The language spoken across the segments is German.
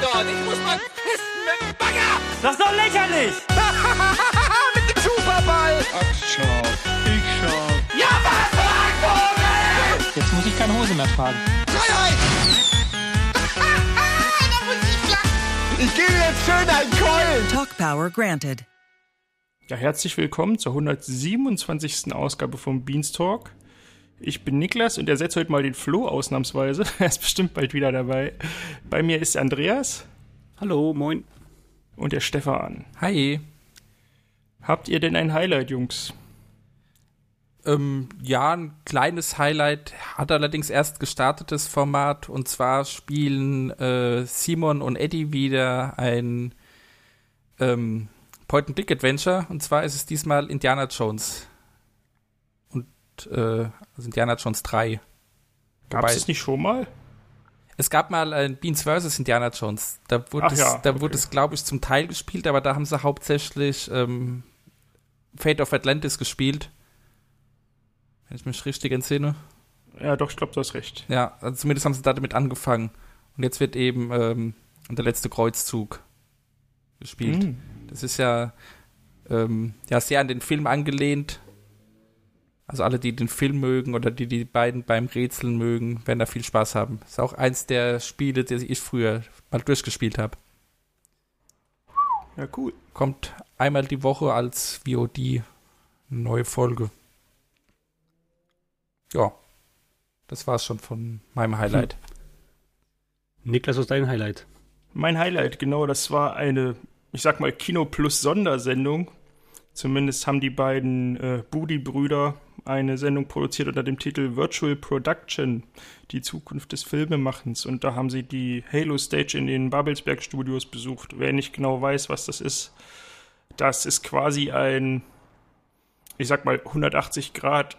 dort. Ich muss mal pissen mit dem Bagger. Das ist doch lächerlich! mit dem Superball. Ach, schau. Ich schau. Ja, was, Vogel? Jetzt muss ich keine Hose mehr tragen. Freiheit. ich gebe jetzt schön einen Keulen. Talk Power granted. Ja, herzlich willkommen zur 127. Ausgabe vom Beanstalk. Ich bin Niklas und ersetze heute mal den Flo ausnahmsweise. Er ist bestimmt bald wieder dabei. Bei mir ist Andreas Hallo, moin. und der Stefan. Hi. Habt ihr denn ein Highlight, Jungs? Ähm, ja, ein kleines Highlight hat allerdings erst gestartetes Format und zwar spielen äh, Simon und Eddie wieder ein ähm, Point-and-Click-Adventure und zwar ist es diesmal Indiana Jones. Äh, also Indiana Jones 3. Gab es das nicht schon mal? Es gab mal ein Beans vs. Indiana Jones. Da wurde Ach es, ja, da okay. wurde es, glaube ich, zum Teil gespielt, aber da haben sie hauptsächlich ähm, Fate of Atlantis gespielt. Wenn ich mich richtig entsinne. Ja, doch, ich glaube, du hast recht. Ja, also zumindest haben sie damit angefangen. Und jetzt wird eben ähm, der letzte Kreuzzug gespielt. Hm. Das ist ja, ähm, ja sehr an den Film angelehnt. Also alle, die den Film mögen oder die die beiden beim Rätseln mögen, werden da viel Spaß haben. Ist auch eins der Spiele, die ich früher mal durchgespielt habe. Ja, cool. Kommt einmal die Woche als VOD eine neue Folge. Ja, das war's schon von meinem Highlight. Niklas, was ist dein Highlight? Mein Highlight, genau, das war eine, ich sag mal, Kino Plus Sondersendung. Zumindest haben die beiden äh, Budi-Brüder eine Sendung produziert unter dem Titel Virtual Production, die Zukunft des Filmemachens. Und da haben sie die Halo Stage in den Babelsberg Studios besucht. Wer nicht genau weiß, was das ist, das ist quasi ein, ich sag mal, 180 Grad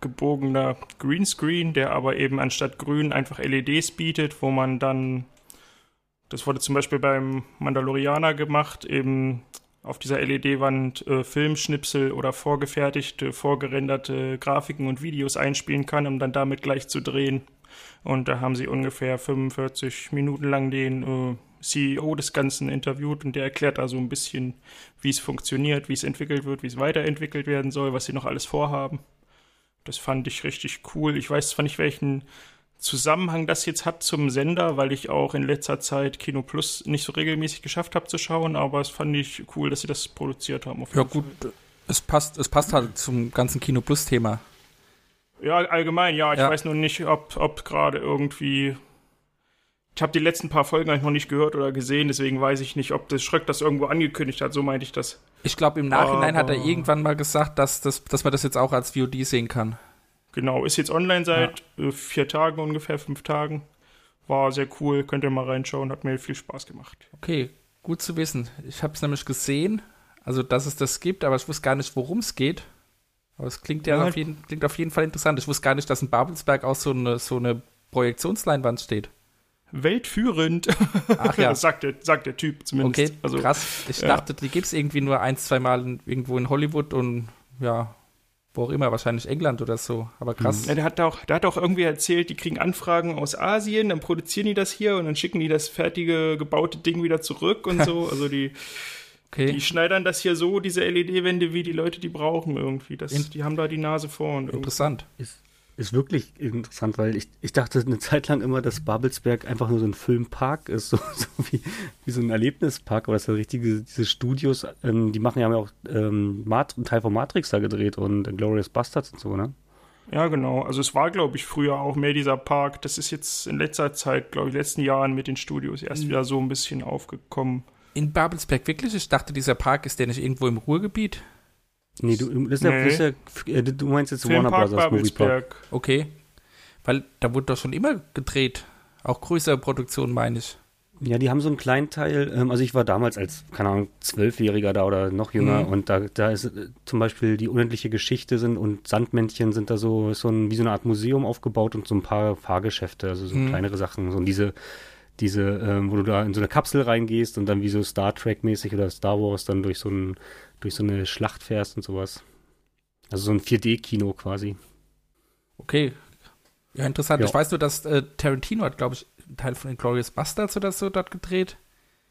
gebogener Greenscreen, der aber eben anstatt grün einfach LEDs bietet, wo man dann das wurde zum Beispiel beim Mandalorianer gemacht, eben auf dieser LED-Wand äh, Filmschnipsel oder vorgefertigte, vorgerenderte Grafiken und Videos einspielen kann, um dann damit gleich zu drehen. Und da haben sie ungefähr 45 Minuten lang den äh, CEO des Ganzen interviewt und der erklärt da so ein bisschen, wie es funktioniert, wie es entwickelt wird, wie es weiterentwickelt werden soll, was sie noch alles vorhaben. Das fand ich richtig cool. Ich weiß zwar nicht, welchen Zusammenhang das jetzt hat zum Sender, weil ich auch in letzter Zeit Kino Plus nicht so regelmäßig geschafft habe zu schauen, aber es fand ich cool, dass sie das produziert haben. Ja gut, Fall. es passt, es passt halt zum ganzen Kino Plus Thema. Ja, allgemein, ja. Ich Ja. weiß nur nicht, ob, ob gerade irgendwie. Ich habe die letzten paar Folgen eigentlich noch nicht gehört oder gesehen, deswegen weiß ich nicht, ob das Schröck das irgendwo angekündigt hat. So meinte ich das. Ich glaube, im Nachhinein hat er Aber- irgendwann mal gesagt, dass, das, dass man das jetzt auch als VOD sehen kann. Genau, ist jetzt online seit äh, vier Tagen ungefähr, fünf Tagen. War sehr cool, könnt ihr mal reinschauen, hat mir viel Spaß gemacht. Okay, gut zu wissen. Ich habe es nämlich gesehen, also dass es das gibt, aber ich wusste gar nicht, worum es geht. Aber es klingt ja, Ja. auf, jeden, klingt auf jeden Fall interessant. Ich wusste gar nicht, dass in Babelsberg auch so eine, so eine Projektionsleinwand steht. Weltführend, Ach ja, sagt, der, sagt der Typ zumindest. okay, also, krass. Ich ja. dachte, die gibt es irgendwie nur ein, zwei Mal in, irgendwo in Hollywood und ja, wo auch immer, wahrscheinlich England oder so. Aber krass. Ja, der hat auch, der hat auch irgendwie erzählt, die kriegen Anfragen aus Asien, dann produzieren die das hier und dann schicken die das fertige gebaute Ding wieder zurück und so. Also die, Okay. die schneidern das hier so, diese LED-Wände, wie die Leute die brauchen irgendwie. Das, die haben da die Nase vorn. irgendwie. Interessant. Ist, ist wirklich interessant, weil ich, ich dachte eine Zeit lang immer, dass Babelsberg einfach nur so ein Filmpark ist, so, so wie, wie so ein Erlebnispark, aber das sind richtige, diese Studios, ähm, die machen ja auch ähm, Mat einen Teil von Matrix da gedreht und Glorious Bastards und so, ne? Ja, genau. Also es war, glaube ich, früher auch mehr dieser Park. Das ist jetzt in letzter Zeit, glaube ich, letzten Jahren mit den Studios erst Mhm. wieder so ein bisschen aufgekommen. In Babelsberg wirklich? Ich dachte, dieser Park ist der nicht irgendwo im Ruhrgebiet. Nee, du, das ist ja, Nee. das ist ja, äh, du meinst jetzt Warner Brothers Movie Park. Okay. Weil da wurde doch schon immer gedreht. Auch größere Produktionen, meine ich. Ja, die haben so einen kleinen Teil, ähm, also ich war damals als, keine Ahnung, Zwölfjähriger da oder noch jünger Mhm. und da, da ist äh, zum Beispiel die unendliche Geschichte sind und Sandmännchen sind da so, so ein, wie so eine Art Museum aufgebaut und so ein paar Fahrgeschäfte, also so Mhm. kleinere Sachen, so und diese, diese, ähm, wo du da in so eine Kapsel reingehst und dann wie so Star Trek mäßig oder Star Wars dann durch so ein, durch so eine Schlacht fährst und sowas. Also so ein 4D-Kino quasi. Okay. Ja, interessant. Ja. Ich weiß nur, dass äh, Tarantino hat, glaube ich, einen Teil von Glorious Bastards oder so dort gedreht?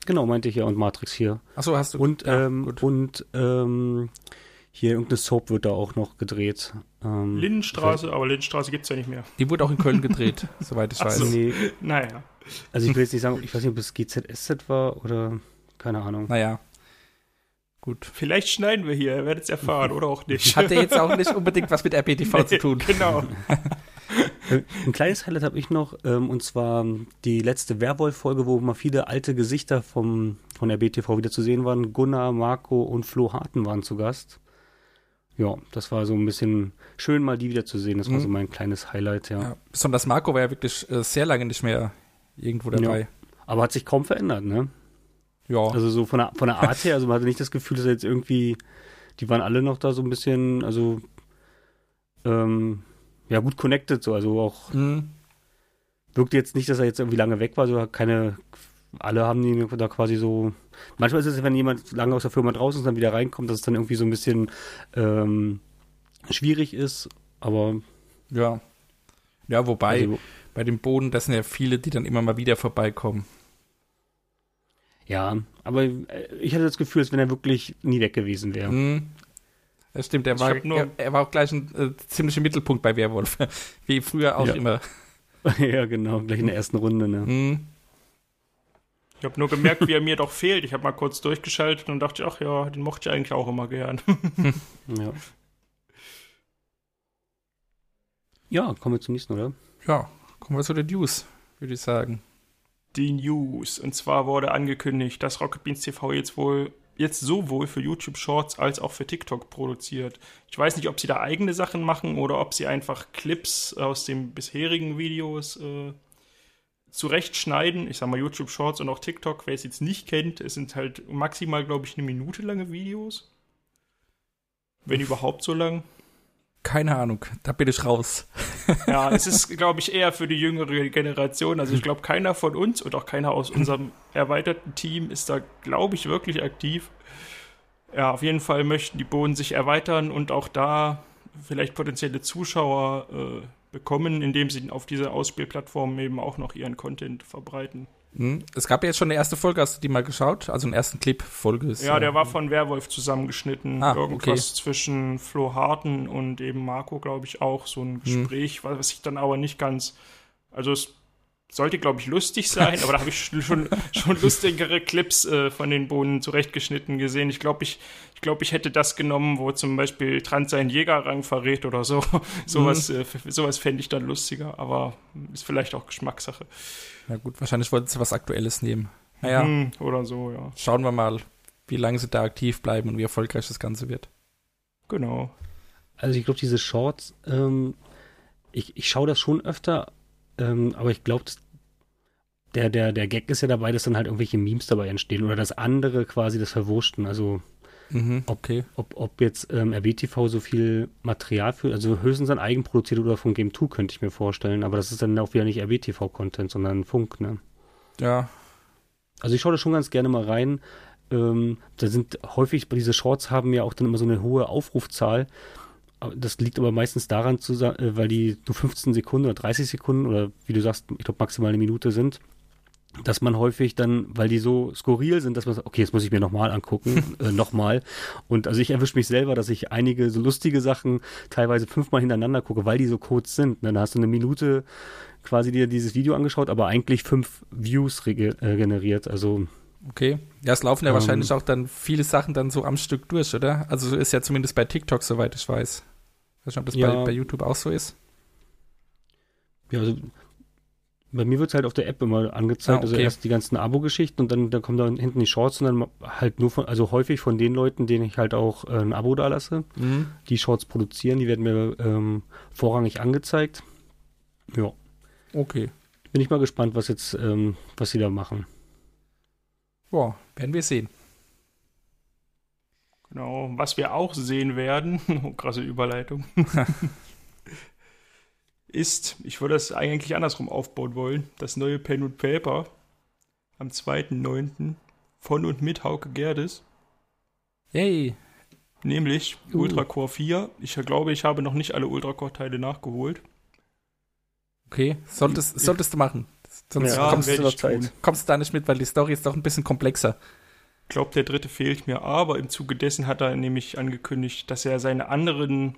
Genau, meinte ich ja, und Matrix hier. Achso, hast du. Und, ja, ähm, und ähm, hier irgendeine Soap wird da auch noch gedreht. Ähm, Lindenstraße, aber Lindenstraße gibt's ja nicht mehr. Die wurde auch in Köln gedreht, soweit ich weiß. so. Nee, Naja. also ich will jetzt nicht sagen, ich weiß nicht, ob es GZSZ war oder keine Ahnung. Naja. Gut. Vielleicht schneiden wir hier, ihr werdet es erfahren, oder auch nicht. Hat ja jetzt auch nicht unbedingt was mit RBTV zu tun. genau. Ein kleines Highlight habe ich noch, ähm, und zwar die letzte Werwolf-Folge, wo mal viele alte Gesichter vom, von der BTV wieder zu sehen waren. Gunnar, Marco und Flo Harten waren zu Gast. Ja, das war so ein bisschen schön, mal die wieder zu sehen. Das war Mhm. so mein kleines Highlight, ja. Ja, besonders Marco war ja wirklich äh, sehr lange nicht mehr irgendwo dabei. Aber hat sich kaum verändert, ne? Ja. Also so von der, von der Art her, also man hatte nicht das Gefühl, dass er jetzt irgendwie, die waren alle noch da so ein bisschen, also ähm, ja, gut connected, so, also auch Mhm. wirkt jetzt nicht, dass er jetzt irgendwie lange weg war, so keine, alle haben ihn da quasi so, manchmal ist es, wenn jemand lange aus der Firma draußen ist und dann wieder reinkommt, dass es dann irgendwie so ein bisschen ähm, schwierig ist, aber Ja. Ja, wobei, also, bei dem Boden, das sind ja viele, die dann immer mal wieder vorbeikommen. ja, aber äh, ich hatte das Gefühl, als wenn er wirklich nie weg gewesen wäre. Mhm. Das stimmt, er war, er, er war auch gleich ein äh, ziemlicher Mittelpunkt bei Werwolf. Wie früher auch Ja. immer. ja, genau, gleich in der ersten Runde, ne? Mhm. Ich habe nur gemerkt, wie er mir doch fehlt. Ich habe mal kurz durchgeschaltet und dachte, ach ja, den mochte ich eigentlich auch immer gern. Ja. Ja, kommen wir zum nächsten, oder? Ja, kommen wir zu den News, würde ich sagen. Die News. Und zwar wurde angekündigt, dass Rocket Beans TV jetzt wohl jetzt sowohl für YouTube Shorts als auch für TikTok produziert. Ich weiß nicht, ob sie da eigene Sachen machen oder ob sie einfach Clips aus den bisherigen Videos äh, zurechtschneiden. Ich sag mal YouTube Shorts und auch TikTok, wer es jetzt nicht kennt, es sind halt maximal, glaube ich, eine Minute lange Videos. Wenn überhaupt so lang. Keine Ahnung, da bin ich raus. Ja, es ist, glaube ich, eher für die jüngere Generation. Also ich glaube, keiner von uns und auch keiner aus unserem erweiterten Team ist da, glaube ich, wirklich aktiv. Ja, auf jeden Fall möchten die Bohnen sich erweitern und auch da vielleicht potenzielle Zuschauer äh, bekommen, indem sie auf dieser Ausspielplattform eben auch noch ihren Content verbreiten. Mhm. Es gab ja jetzt schon eine erste Folge, hast du die mal geschaut? Also einen ersten Clip, Folge ist. Ja, äh, der war von Werwolf zusammengeschnitten. Ah, Irgendwas zwischen Flo Harten und eben Marco, glaube ich, auch. So ein Gespräch, was ich dann aber nicht ganz. Also es sollte, glaube ich, lustig sein, aber da habe ich schon, schon lustigere Clips äh, von den Bohnen zurechtgeschnitten gesehen. Ich glaube, ich, ich, glaub, ich hätte das genommen, wo zum Beispiel Trans seinen Jägerrang verrät oder so. sowas äh, f- sowas fände ich dann lustiger, aber ist vielleicht auch Geschmackssache. Ja gut, wahrscheinlich wollten sie was Aktuelles nehmen. Naja, Hm, oder so, ja. schauen wir mal, wie lange sie da aktiv bleiben und wie erfolgreich das Ganze wird. Genau. Also ich glaube, diese Shorts, ähm, ich, ich schaue das schon öfter, ähm, aber ich glaube, der, der, der Gag ist ja dabei, dass dann halt irgendwelche Memes dabei entstehen oder das andere quasi das Verwurschten. Also Mhm, okay. ob, ob jetzt ähm, RBTV so viel Material für, also höchstens dann eigenproduziert oder von Game 2 könnte ich mir vorstellen, aber das ist dann auch wieder nicht RBTV-Content, sondern Funk, ne? Ja, Also ich schaue da schon ganz gerne mal rein. Ähm, da sind häufig, diese Shorts haben ja auch dann immer so eine hohe Aufrufzahl. Das liegt aber meistens daran, äh, weil die nur 15 Sekunden oder 30 Sekunden oder wie du sagst, ich glaube maximal eine Minute sind, dass man häufig dann, weil die so skurril sind, dass man sagt, okay, jetzt muss ich mir nochmal angucken, äh, nochmal. Und also ich erwische mich selber, dass ich einige so lustige Sachen teilweise fünfmal hintereinander gucke, weil die so kurz sind. Dann hast du eine Minute quasi dir dieses Video angeschaut, aber eigentlich fünf Views äh, generiert. Also okay. Ja, es laufen ja Ähm. wahrscheinlich auch dann viele Sachen dann so am Stück durch, oder? Also ist ja zumindest bei TikTok, soweit ich weiß. Ich weiß nicht, ob das Ja. bei, bei YouTube auch so ist. Ja, also bei mir wird es halt auf der App immer angezeigt, Ah, also okay. erst die ganzen Abo-Geschichten und dann, dann kommen da hinten die Shorts und dann halt nur von, also häufig von den Leuten, denen ich halt auch äh, ein Abo da lasse, Mhm. die Shorts produzieren, die werden mir ähm, vorrangig angezeigt. Ja, Okay. bin ich mal gespannt, was jetzt, ähm, was sie da machen. Boah, werden wir sehen. Genau, was wir auch sehen werden, oh, krasse Überleitung, ist, ich würde das eigentlich andersrum aufbauen wollen, das neue Pen und Paper am 2.9. von und mit Hauke Gerdes, Yay. nämlich Uh. Ultracore 4. Ich glaube, ich habe noch nicht alle Ultracore-Teile nachgeholt. Okay. Solltest, solltest du machen. Sonst Ja, kommst, du, ich tun. kommst du da nicht mit, weil die Story ist doch ein bisschen komplexer. Ich glaube, der dritte fehlt mir, aber im Zuge dessen hat er nämlich angekündigt, dass er seine anderen,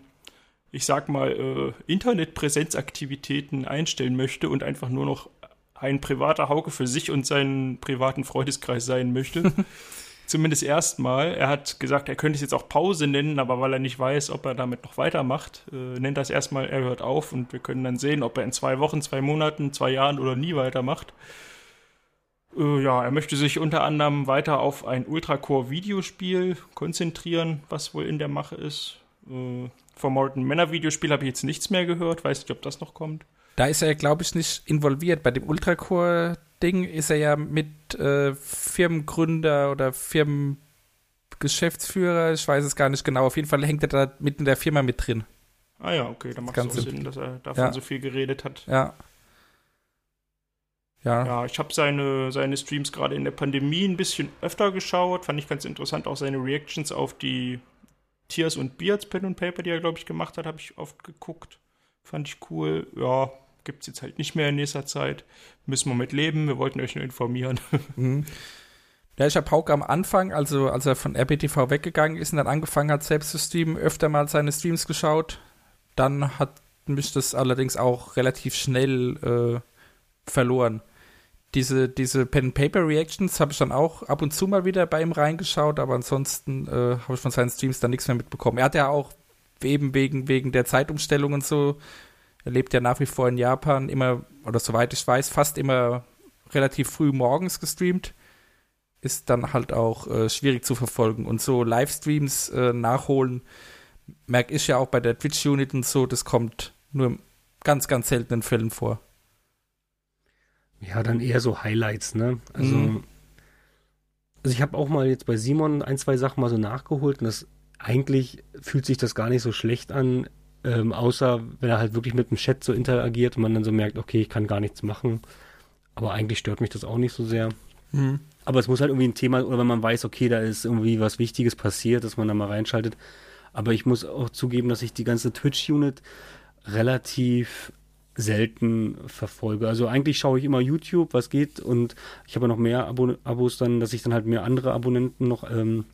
ich sag mal, äh, Internetpräsenzaktivitäten einstellen möchte und einfach nur noch ein privater Hauke für sich und seinen privaten Freundeskreis sein möchte. Zumindest erstmal. Er hat gesagt, er könnte es jetzt auch Pause nennen, aber weil er nicht weiß, ob er damit noch weitermacht, äh, nennt das erstmal, er hört auf und wir können dann sehen, ob er in zwei Wochen, zwei Monaten, zwei Jahren oder nie weitermacht. Äh, ja, er möchte sich unter anderem weiter auf ein Ultracore-Videospiel konzentrieren, was wohl in der Mache ist. Äh, vom Morton Männer-Videospiel habe ich jetzt nichts mehr gehört, weiß nicht, ob das noch kommt. Da ist er, glaube ich, nicht involviert. Bei dem Ultracore-Ding ist er ja mit äh, Firmengründer oder Firmengeschäftsführer, ich weiß es gar nicht genau. Auf jeden Fall hängt er da mit in der Firma mit drin. Ah ja, okay, dann macht es auch Sinn, dass er davon Ja. so viel geredet hat. Ja. Ja. Ja, ich habe seine, seine Streams gerade in der Pandemie ein bisschen öfter geschaut. Fand ich ganz interessant. Auch seine Reactions auf die Tears und Beards Pen und Paper, die er, glaube ich, gemacht hat, habe ich oft geguckt. Fand ich cool. Ja, gibt's jetzt halt nicht mehr in nächster Zeit. Müssen wir mit leben. Wir wollten euch nur informieren. Mhm. Ja, ich habe Hauke am Anfang, also als er von RBTV weggegangen ist und dann angefangen hat, selbst zu streamen, öfter mal seine Streams geschaut. Dann hat mich das allerdings auch relativ schnell äh, verloren. Diese, diese Pen-Paper-Reactions habe ich dann auch ab und zu mal wieder bei ihm reingeschaut, aber ansonsten äh, habe ich von seinen Streams dann nichts mehr mitbekommen. Er hat ja auch eben wegen, wegen der Zeitumstellung und so, er lebt ja nach wie vor in Japan, immer, oder soweit ich weiß, fast immer relativ früh morgens gestreamt ist dann halt auch äh, schwierig zu verfolgen. Und so Livestreams äh, nachholen, merke ich ja auch bei der Twitch-Unit und so, das kommt nur in ganz, ganz seltenen Fällen vor. Ja, dann eher so Highlights, ne? Also, Mhm. also ich habe auch mal jetzt bei Simon ein, zwei Sachen mal so nachgeholt und das eigentlich fühlt sich das gar nicht so schlecht an, ähm, außer wenn er halt wirklich mit dem Chat so interagiert und man dann so merkt, okay, ich kann gar nichts machen. Aber eigentlich stört mich das auch nicht so sehr. Aber es muss halt irgendwie ein Thema, oder wenn man weiß, okay, da ist irgendwie was Wichtiges passiert, dass man da mal reinschaltet. Aber ich muss auch zugeben, dass ich die ganze Twitch-Unit relativ selten verfolge. Also eigentlich schaue ich immer YouTube, was geht, und ich habe noch mehr Abo Abos dann, dass ich dann halt mehr andere Abonnenten noch ähm,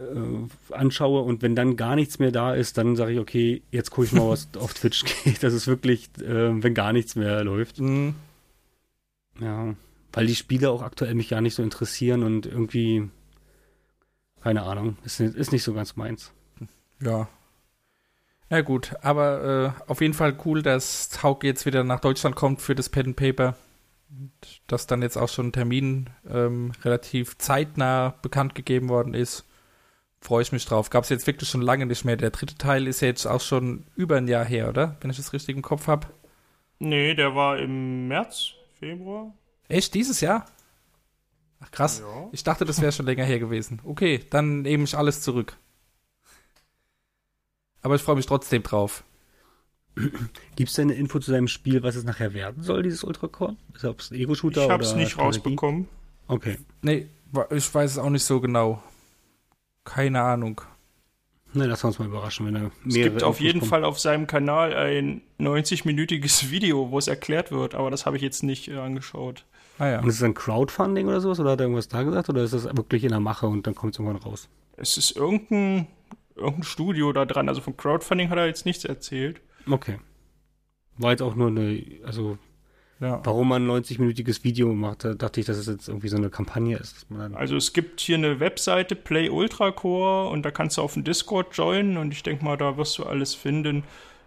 äh, anschaue und wenn dann gar nichts mehr da ist, dann sage ich, okay, jetzt gucke ich mal, was auf Twitch geht. Das ist wirklich, äh, wenn gar nichts mehr läuft. Mhm. Ja, weil die Spiele auch aktuell mich ja nicht so interessieren und irgendwie, keine Ahnung, ist, nicht- ist nicht so ganz meins. Ja. Na gut, aber äh, auf jeden Fall cool, dass Hauke jetzt wieder nach Deutschland kommt für das Pen Paper. Dass dann jetzt auch schon ein Termin ähm, relativ zeitnah bekannt gegeben worden ist. Freue ich mich drauf. Gab es jetzt wirklich schon lange nicht mehr. Der dritte Teil ist ja jetzt auch schon über ein Jahr her, oder? Wenn ich das richtig im Kopf habe. nee, der war im März, Februar. Echt, dieses Jahr? Ach krass. Ja. Ich dachte, das wäre schon länger her gewesen. Okay, dann nehme ich alles zurück. Aber ich freue mich trotzdem drauf. Gibt es denn eine Info zu seinem Spiel, was es nachher werden soll, dieses Ultracore? Ist ob es ein Ego-Shooter Ich habe es nicht Strategie? rausbekommen. Okay. Nee, ich weiß es auch nicht so genau. Keine Ahnung. Na, lass uns mal überraschen, wenn er Es mehrere gibt auf jeden kommen. Fall auf seinem Kanal ein 90-minütiges Video, wo es erklärt wird, aber das habe ich jetzt nicht äh, angeschaut. Ah ja. Und ist es ein Crowdfunding oder sowas? Oder hat er irgendwas da gesagt? Oder ist das wirklich in der Mache und dann kommt es irgendwann raus? Es ist irgendein, irgendein Studio da dran, also vom Crowdfunding hat er jetzt nichts erzählt. Okay. War jetzt auch nur eine, also ja. warum man ein 90-minütiges Video macht, da dachte ich, dass es jetzt irgendwie so eine Kampagne ist. Also es gibt hier eine Webseite, Play Ultra Core, und da kannst du auf den Discord joinen und ich denke mal, da wirst du alles finden.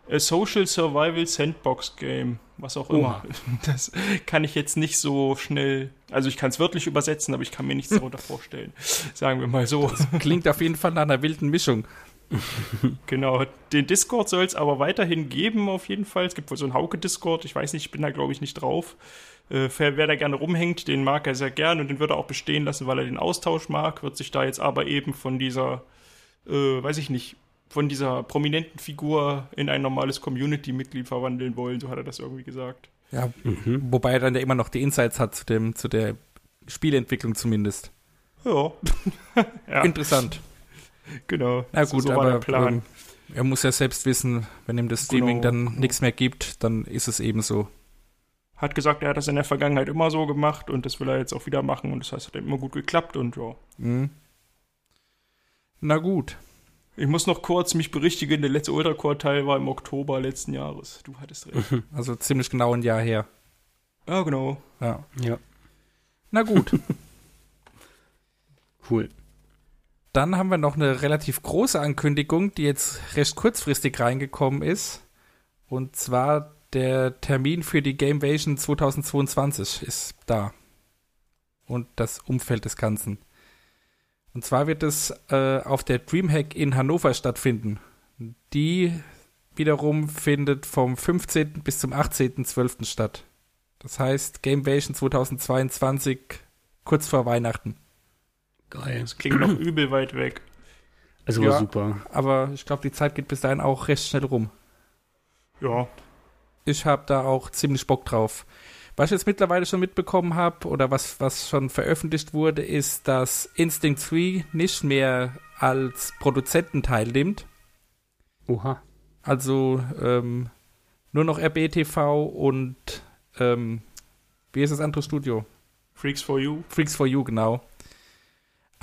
A Social Survival Sandbox Game, was auch immer. Oha. Das kann ich jetzt nicht so schnell, also ich kann es wörtlich übersetzen, aber ich kann mir nichts darunter vorstellen. Sagen wir mal so. Klingt auf jeden Fall nach einer wilden Mischung. Genau, den Discord soll es aber weiterhin geben, auf jeden Fall. Es gibt wohl so einen Hauke-Discord, ich weiß nicht, ich bin da glaube ich nicht drauf. Äh, wer, da gerne rumhängt, den mag er sehr gern und den wird er auch bestehen lassen, weil er den Austausch mag, wird sich da jetzt aber eben von dieser, äh, weiß ich nicht, von dieser prominenten Figur in ein normales Community-Mitglied verwandeln wollen, so hat er das irgendwie gesagt. Ja, wobei er dann ja immer noch die Insights hat zu, dem, zu der Spielentwicklung zumindest. Ja, ja Interessant. Genau. Na So- gut, so war aber der Plan. ähm, er muss ja selbst wissen, wenn ihm das Streaming Genau. dann nichts mehr gibt, dann ist es eben so. hat gesagt, er hat das in der Vergangenheit immer so gemacht und das will er jetzt auch wieder machen und das heißt, hat immer gut geklappt und ja. Mhm. Na gut. Ich muss noch kurz mich berichtigen, der letzte Ultracore-Teil war im Oktober letzten Jahres. Du hattest recht. Also ziemlich genau ein Jahr her. ja, genau. Ja. Ja, Na gut. cool. Dann haben wir noch eine relativ große Ankündigung, die jetzt recht kurzfristig reingekommen ist. Und zwar der Termin für die Gamevasion 2022 ist da. Und das Umfeld des Ganzen. Und zwar wird es äh, auf der Dreamhack in Hannover stattfinden. Die wiederum findet vom 15. bis zum 18.12. statt. Das heißt Gamevasion 2022 kurz vor Weihnachten. Geil. Das klingt noch übel weit weg. Also Ja. war super. Aber ich glaube, die Zeit geht bis dahin auch recht schnell rum. Ja, Ich habe da auch ziemlich Bock drauf. Was ich jetzt mittlerweile schon mitbekommen habe oder was, was schon veröffentlicht wurde, ist, dass Instinct 3 nicht mehr als Produzenten teilnimmt. Oha. Also ähm, nur noch RBTV und ähm, wie ist das andere Studio? Freaks for You. Freaks for You, genau.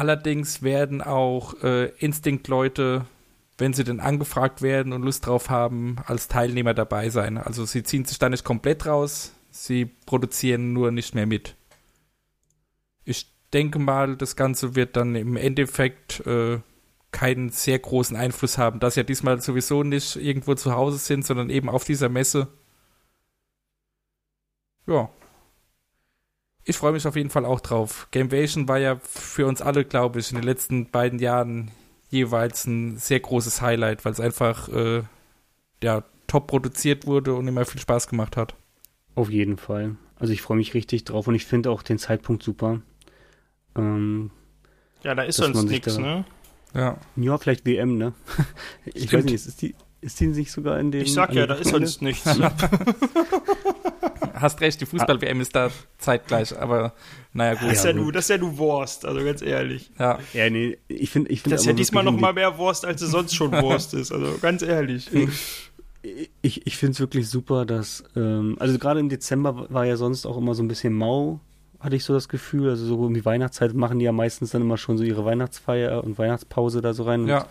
Allerdings werden auch äh, Instinct-Leute, wenn sie denn angefragt werden und Lust drauf haben, als Teilnehmer dabei sein. Also sie ziehen sich da nicht komplett raus, sie produzieren nur nicht mehr mit. Ich denke mal, das Ganze wird dann im Endeffekt äh, keinen sehr großen Einfluss haben, dass ja diesmal sowieso nicht irgendwo zu Hause sind, sondern eben auf dieser Messe. Ja. Ich freue mich auf jeden Fall auch drauf. Gamevasion war ja für uns alle, glaube ich, in den letzten beiden Jahren jeweils ein sehr großes Highlight, weil es einfach äh, ja, top produziert wurde und immer viel Spaß gemacht hat. Auf jeden Fall. Also ich freue mich richtig drauf und ich finde auch den Zeitpunkt super. Ähm, Ja, da ist sonst nichts, ne? Ja. ja, vielleicht WM, ne? ich Stimmt. weiß nicht, ist die, ist die nicht sogar in den. Ich sag ja, da ist sonst nichts. Hast recht, die Fußball-WM ist da zeitgleich, aber naja, gut. Das ist Ja, ja du, das ist ja du Wurst, also ganz ehrlich. Ja. Ja, nee, ich finde, ich finde Das ist ja diesmal noch mal mehr Wurst, als es sonst schon Wurst ist, also ganz ehrlich. Ich, ich finde es wirklich super, dass, ähm, also gerade im Dezember war ja sonst auch immer so ein bisschen mau, hatte ich so das Gefühl. Also so um die Weihnachtszeit machen die ja meistens dann immer schon so ihre Weihnachtsfeier und Weihnachtspause da so rein. Ja.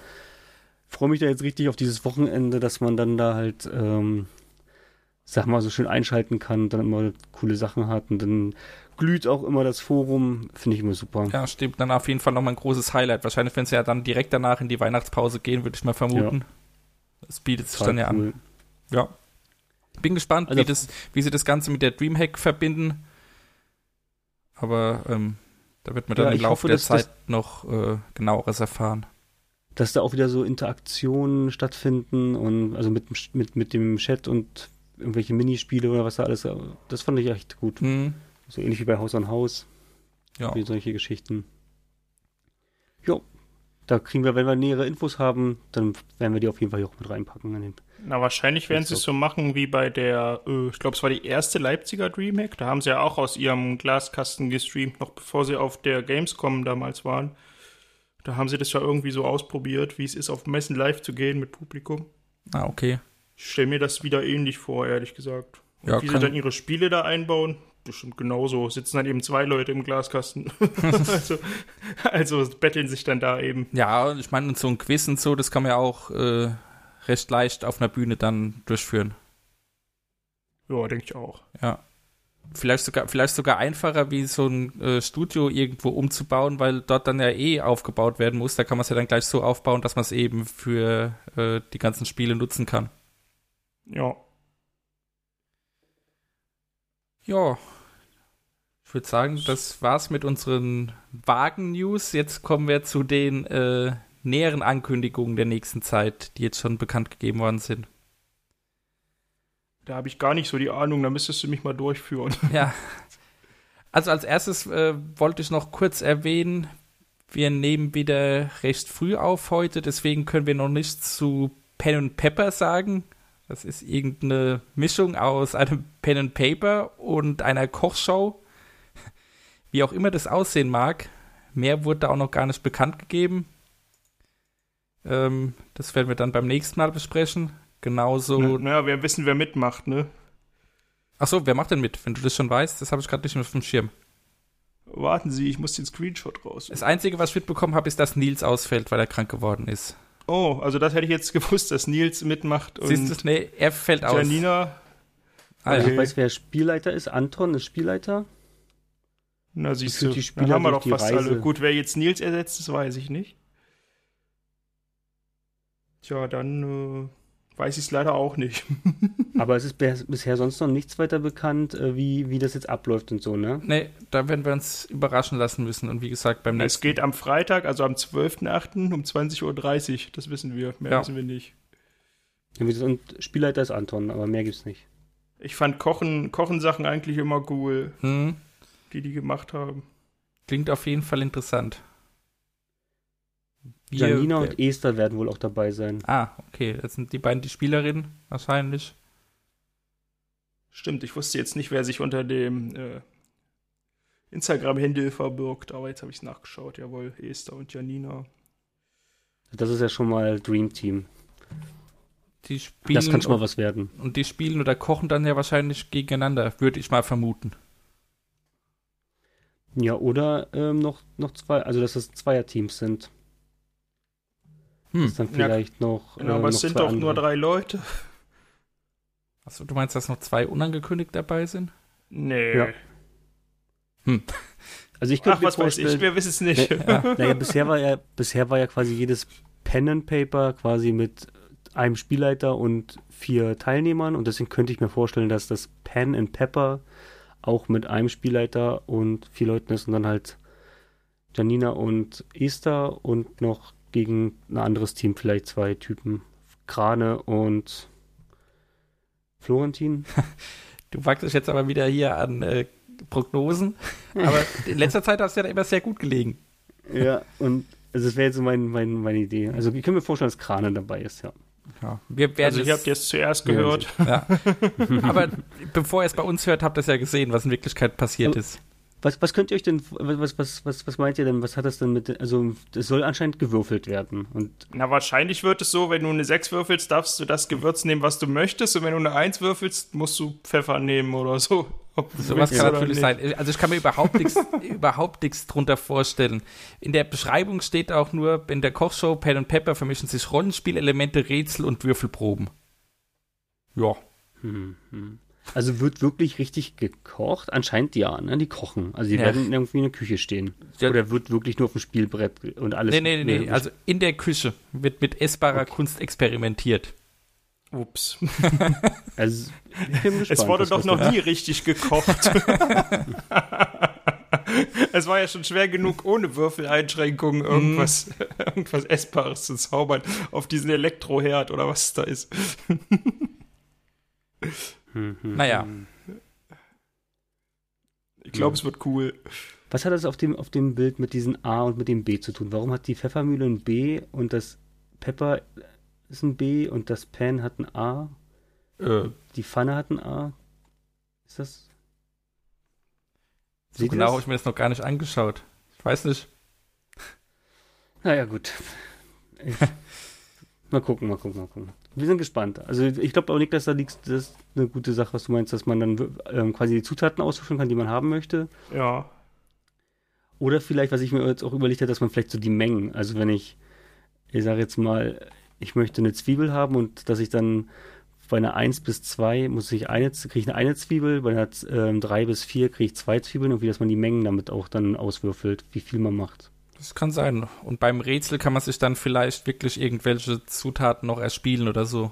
Freue mich da jetzt richtig auf dieses Wochenende, dass man dann da halt, ähm, sag mal, so schön einschalten kann und dann immer coole Sachen hat und dann glüht auch immer das Forum, finde ich immer super. Ja, stimmt. Dann auf jeden Fall nochmal ein großes Highlight. Wahrscheinlich, wenn sie ja dann direkt danach in die Weihnachtspause gehen, würde ich mal vermuten. Das bietet sich dann ja an. cool. Ja. Bin gespannt, Also- wie, das, wie sie das Ganze mit der Dreamhack verbinden. Aber ähm, da wird man dann Ja, im Laufe hoffe, der Zeit noch äh, genaueres erfahren. Dass da auch wieder so Interaktionen stattfinden und also mit, mit, mit dem Chat und irgendwelche Minispiele oder was da alles, das fand ich echt gut. Hm, So ähnlich wie bei Haus an Haus, ja. wie solche Geschichten. Jo, da kriegen wir, wenn wir nähere Infos haben, dann werden wir die auf jeden Fall hier auch mit reinpacken. Na, wahrscheinlich werden sie es so machen wie bei der, äh, ich glaube, es war die erste Leipziger Dreamhack. Da haben sie ja auch aus ihrem Glaskasten gestreamt, noch bevor sie auf der Gamescom damals waren. Da haben sie das ja irgendwie so ausprobiert, wie es ist, auf Messen live zu gehen mit Publikum. Ah, okay. Ich stelle mir das wieder ähnlich vor, ehrlich gesagt. Und Ja, wie sie dann ihre Spiele da einbauen, bestimmt genauso. Sitzen dann eben zwei Leute im Glaskasten. also, also betteln sich dann da eben. Ja, ich meine, so ein Quiz und so, das kann man ja auch äh, recht leicht auf einer Bühne dann durchführen. Ja, denke ich auch. Ja. Vielleicht sogar, vielleicht sogar einfacher, wie so ein äh, Studio irgendwo umzubauen, weil dort dann ja eh aufgebaut werden muss. Da kann man es ja dann gleich so aufbauen, dass man es eben für äh, die ganzen Spiele nutzen kann. Ja. Ja. Ich würde sagen, das war's mit unseren Wagen-News. Jetzt kommen wir zu den äh, näheren Ankündigungen der nächsten Zeit, die jetzt schon bekannt gegeben worden sind. Da habe ich gar nicht so die Ahnung, da müsstest du mich mal durchführen. Ja. Also als erstes äh, wollte ich noch kurz erwähnen, wir nehmen wieder recht früh auf heute, deswegen können wir noch nichts zu Pen and Pepper sagen. Das ist irgendeine Mischung aus einem Pen and Paper und einer Kochshow. Wie auch immer das aussehen mag. Mehr wurde da auch noch gar nicht bekannt gegeben. Ähm, das werden wir dann beim nächsten Mal besprechen. Genauso naja, wir wissen, wer mitmacht, ne? Achso, wer macht denn mit? Wenn du das schon weißt, das habe ich gerade nicht mehr auf dem Schirm. Warten Sie, ich muss den Screenshot raus. Das Einzige, was ich mitbekommen habe, ist, dass Nils ausfällt, weil er krank geworden ist. Oh, also das hätte ich jetzt gewusst, dass Nils mitmacht und Siehst du? Nee, er fällt aus. Janina. Ah, Also ja. ich weiß, wer Spielleiter ist. Anton ist Spielleiter. Na, siehst du, die dann Spieler haben wir doch fast Reise. alle. Gut, wer jetzt Nils ersetzt, das weiß ich nicht. Tja, dann äh, weiß ich es leider auch nicht. Aber es ist bis- bisher sonst noch nichts weiter bekannt, äh, wie, wie das jetzt abläuft und so, ne? Nee, da werden wir uns überraschen lassen müssen. Und wie gesagt, beim Es nächsten. geht am Freitag, also am 12.08. um 20.30 Uhr. Das wissen wir. Mehr Ja. wissen wir nicht. Und Spielleiter ist Anton, aber mehr gibt's nicht. Ich fand Kochen, Kochensachen eigentlich immer cool, Hm, die die gemacht haben. klingt auf jeden Fall interessant. Wir- Janina und Esther werden wohl auch dabei sein. Ah, okay. Das sind die beiden die Spielerinnen wahrscheinlich. Stimmt, ich wusste jetzt nicht, wer sich unter dem äh, Instagram-Handle verbirgt, aber jetzt habe ich es nachgeschaut. Jawohl, Esther und Janina. Das ist ja schon mal Dream Team. Die spielen Das kann schon mal was werden. und die spielen oder kochen dann ja wahrscheinlich gegeneinander, würde ich mal vermuten. Ja, oder ähm, noch, noch zwei, also dass es Zweierteams sind. Hm. Dass dann vielleicht noch. Genau, äh, aber es noch sind zwei doch nur andere. drei Leute. Achso, du meinst, dass noch zwei unangekündigt dabei sind? Nee. Ja. Also ich Ach, könnte mir was weiß ich, wir wissen es nicht. Ja. naja, bisher war ja, bisher war ja quasi jedes Pen and Paper quasi mit einem Spielleiter und vier Teilnehmern und deswegen könnte ich mir vorstellen, dass das Pen and Pepper auch mit einem Spielleiter und vier Leuten ist und dann halt Janina und Esther und noch gegen ein anderes Team vielleicht zwei Typen. Krane und Florentin. Du wagst dich jetzt aber wieder hier an äh, Prognosen. Aber in letzter Zeit hast du ja immer sehr gut gelegen. Ja, und also das wäre jetzt so mein, mein, meine Idee. Also ich kann mir vorstellen, dass Krane dabei ist, ja. Ja, wir werden Also, ihr habt jetzt zuerst gehört. ja. Aber bevor ihr es bei uns hört, habt ihr es ja gesehen, was in Wirklichkeit passiert Aber- ist. Was, was könnt ihr euch denn, was, was, was, was meint ihr denn, was hat das denn mit, also es soll anscheinend gewürfelt werden und Na, wahrscheinlich wird es so, wenn du eine 6 würfelst, darfst du das Gewürz nehmen, was du möchtest. Und wenn du eine 1 würfelst, musst du Pfeffer nehmen oder so. Sowas willst kann natürlich nicht. sein. Also ich kann mir überhaupt nichts, überhaupt nichts drunter vorstellen. In der Beschreibung steht auch nur, in der Kochshow Pen und Pepper vermischen sich Rollenspielelemente, Rätsel und Würfelproben. Ja. hm, hm. Also wird wirklich richtig gekocht? Anscheinend ja, ne? Die kochen. Also die Ja. werden irgendwie in der Küche stehen. Ja. Oder wird wirklich nur auf dem Spielbrett und alles. Nee, nee, nee, nee. Also in der Küche wird mit essbarer Kunst experimentiert. Ups. also, gespannt, Es wurde doch noch da- nie richtig gekocht. es war ja schon schwer genug, ohne Würfeleinschränkungen irgendwas, irgendwas Essbares zu zaubern auf diesen Elektroherd oder was da ist. Hm, hm, Naja. Ich glaube, es wird cool. Was hat das auf dem, auf dem Bild mit diesen A und mit dem B zu tun? Warum hat die Pfeffermühle ein B und das Pepper ist ein B und das Pan hat ein A? Äh, Die Pfanne hat ein A? Ist das? so genau habe ich mir das noch gar nicht angeschaut. Ich weiß nicht. Naja, gut. Ich, mal gucken, mal gucken, mal gucken. Wir sind gespannt. Also ich glaube auch nicht, dass da liegt, das ist eine gute Sache, was du meinst, dass man dann ähm, quasi die Zutaten auswürfeln kann, die man haben möchte. Ja. Oder vielleicht, was ich mir jetzt auch überlegt habe, dass man vielleicht so die Mengen, also wenn ich, ich sage jetzt mal, ich möchte eine Zwiebel haben und dass ich dann bei einer 1 bis 2 muss ich eine, kriege ich eine, eine Zwiebel, bei einer ähm, 3 bis 4 kriege ich zwei Zwiebeln und wie dass man die Mengen damit auch dann auswürfelt, wie viel man macht. Das kann sein. Und beim Rätsel kann man sich dann vielleicht wirklich irgendwelche Zutaten noch erspielen oder so.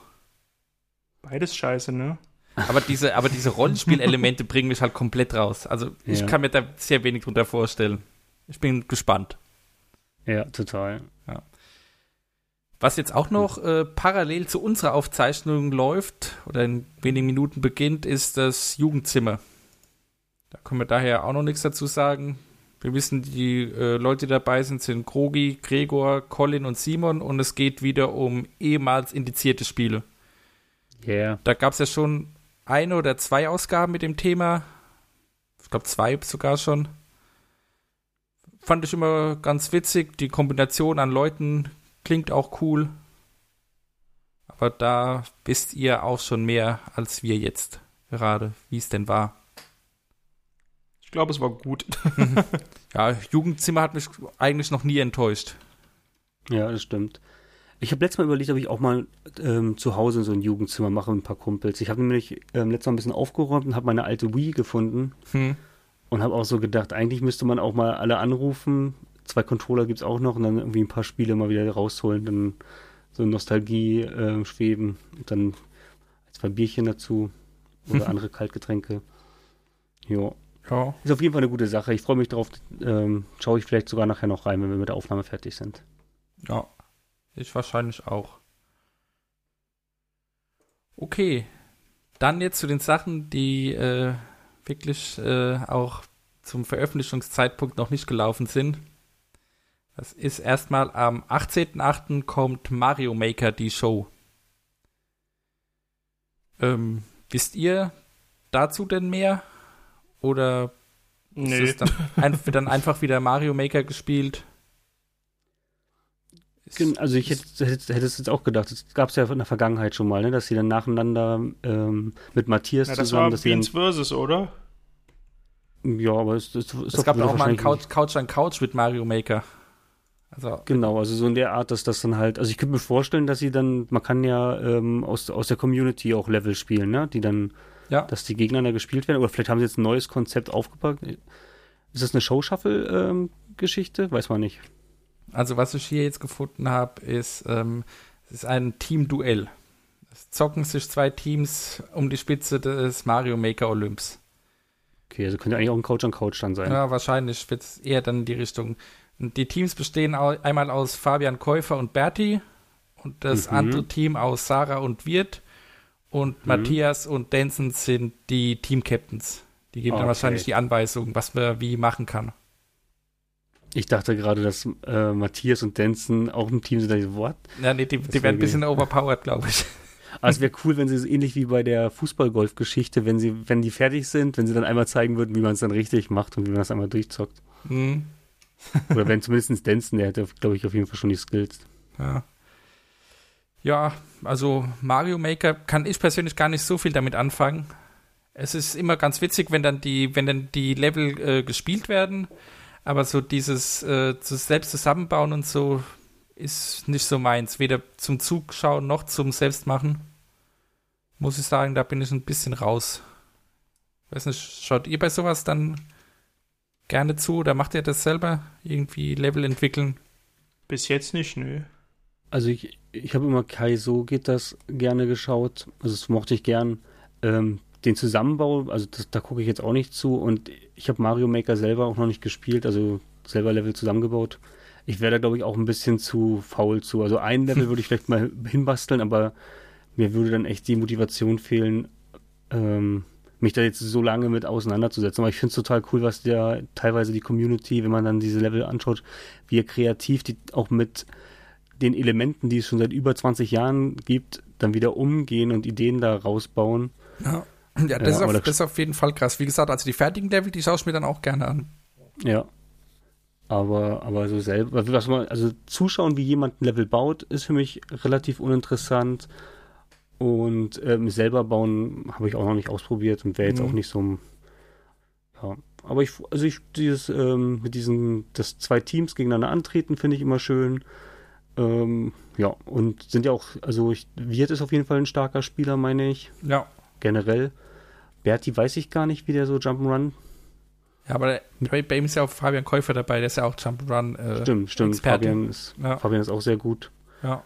Beides scheiße, ne? Aber diese, aber diese Rollenspielelemente bringen mich halt komplett raus. Also ich Ja. kann mir da sehr wenig drunter vorstellen. Ich bin gespannt. Ja, total. Was jetzt auch noch äh, parallel zu unserer Aufzeichnung läuft oder in wenigen Minuten beginnt, ist das Jugendzimmer. Da können wir daher auch noch nichts dazu sagen. Wir wissen, die äh, Leute, die dabei sind, sind Krogi, Gregor, Colin und Simon und es geht wieder um ehemals indizierte Spiele. Yeah. Da gab es ja schon eine oder zwei Ausgaben mit dem Thema. Ich glaube, zwei sogar schon. Fand ich immer ganz witzig. Die Kombination an Leuten klingt auch cool. Aber da wisst ihr auch schon mehr als wir jetzt. gerade, wie es denn war. Ich glaube, es war gut. Ja, Jugendzimmer hat mich eigentlich noch nie enttäuscht. Ja, das stimmt. Ich habe letztes Mal überlegt, ob ich auch mal ähm, zu Hause so ein Jugendzimmer mache mit ein paar Kumpels. Ich habe nämlich ähm, letztes Mal ein bisschen aufgeräumt und habe meine alte Wii gefunden Hm. und habe auch so gedacht, eigentlich müsste man auch mal alle anrufen. Zwei Controller gibt's auch noch und dann irgendwie ein paar Spiele mal wieder rausholen, dann so Nostalgie äh, schweben und dann zwei Bierchen dazu oder andere Kaltgetränke. Ja, Ja. ist auf jeden Fall eine gute Sache. Ich freue mich drauf. Ähm, schaue ich vielleicht sogar nachher noch rein, wenn wir mit der Aufnahme fertig sind. Ja. Ich wahrscheinlich auch. Okay. Dann jetzt zu den Sachen, die äh, wirklich äh, auch zum Veröffentlichungszeitpunkt noch nicht gelaufen sind. Das ist erstmal am 18.08. kommt Mario Maker die Show. Ähm, wisst ihr dazu denn mehr? Oder ist nee. es dann, ein, wird dann einfach wieder Mario Maker gespielt? Ist- Also ich hätte, hätte, hätte es jetzt auch gedacht, das gab es ja in der Vergangenheit schon mal, ne, dass sie dann nacheinander ähm, mit Matthias Ja, das zusammen, war dass sie dann, Beans Versus, oder? ja, aber es, es, es Es gab auch mal einen wahrscheinlich- Couch, Couch an Couch mit Mario Maker. Also, Genau, also so in der Art, dass das dann halt, also ich könnte mir vorstellen, dass sie dann, man kann ja ähm, aus, aus der Community auch Level spielen, ne, die dann, ja. dass die gegeneinander gespielt werden, oder vielleicht haben sie jetzt ein neues Konzept aufgepackt. Ist das eine Show-Shuffle-Geschichte? Weiß man nicht. Also, was ich hier jetzt gefunden habe, ist, ähm, es ist ein Team-Duell. Es zocken sich zwei Teams um die Spitze des Mario Maker Olymps. Okay, also könnte eigentlich auch ein Couch an Couch dann sein. Ja, wahrscheinlich wird es eher dann in die Richtung. Und die Teams bestehen einmal aus Fabian Käufer und Berti und das Mhm. andere Team aus Sarah und Wirt und Mhm. Matthias und Denson sind die Team-Captains. Die geben dann Okay. wahrscheinlich die Anweisung, was man wie machen kann. Ich dachte gerade, dass äh, Matthias und Denson auch im Team sind. Da what? Ja, nee, die, die werden ein bisschen overpowered, glaube ich. Aber es wäre cool, wenn sie so ähnlich wie bei der Fußball-Golf-Geschichte, wenn sie, wenn die fertig sind, wenn sie dann einmal zeigen würden, wie man es dann richtig macht und wie man das einmal durchzockt. Hm, Oder wenn zumindest Denson, der hätte, glaube ich, auf jeden Fall schon die Skills. ja. Ja, also Mario Maker kann ich persönlich gar nicht so viel damit anfangen. Es ist immer ganz witzig, wenn dann die, wenn dann die Level äh, gespielt werden, aber so dieses äh, zu selbst zusammenbauen und so ist nicht so meins. Weder zum Zugschauen noch zum Selbstmachen. Muss ich sagen, da bin ich ein bisschen raus. Weiß nicht, schaut ihr bei sowas dann gerne zu oder macht ihr das selber? Irgendwie Level entwickeln? Bis jetzt nicht, nö. Also ich, ich habe immer Kai So geht das gerne geschaut. Also das mochte ich gern. Ähm, den Zusammenbau, also das, da gucke ich jetzt auch nicht zu. Und ich habe Mario Maker selber auch noch nicht gespielt, also selber Level zusammengebaut. Ich wäre da, glaube ich, auch ein bisschen zu faul zu. Also ein Level würde ich vielleicht mal hinbasteln, aber mir würde dann echt die Motivation fehlen, ähm, mich da jetzt so lange mit auseinanderzusetzen. Aber ich finde es total cool, was der teilweise die Community, wenn man dann diese Level anschaut, wie kreativ die auch mit den Elementen, die es schon seit über 20 Jahren gibt, dann wieder umgehen und Ideen da rausbauen. Ja, ja das, Ja, ist aber auf, das- ist auf jeden Fall krass. Wie gesagt, also die fertigen Level, die schaue ich mir dann auch gerne an. Ja. Aber, aber so selber, was man, also zuschauen, wie jemand ein Level baut, ist für mich relativ uninteressant. Und ähm, selber bauen habe ich auch noch nicht ausprobiert und wäre jetzt Mhm. auch nicht so ein, ja. Aber ich, also ich, dieses, ähm, mit diesen, dass zwei Teams gegeneinander antreten, finde ich immer schön. Ähm, ja, und sind ja auch, also ich, Wirt ist auf jeden Fall ein starker Spieler, meine ich, Ja. generell. Berti weiß ich gar nicht, wie der so Jump'n'Run. Ja, aber bei, bei ihm ist ja auch Fabian Käufer dabei, der ist ja auch Jump'n'Run. Äh, Stimmt, stimmt. Experte. Fabian ist, Ja. Fabian ist auch sehr gut. Ja.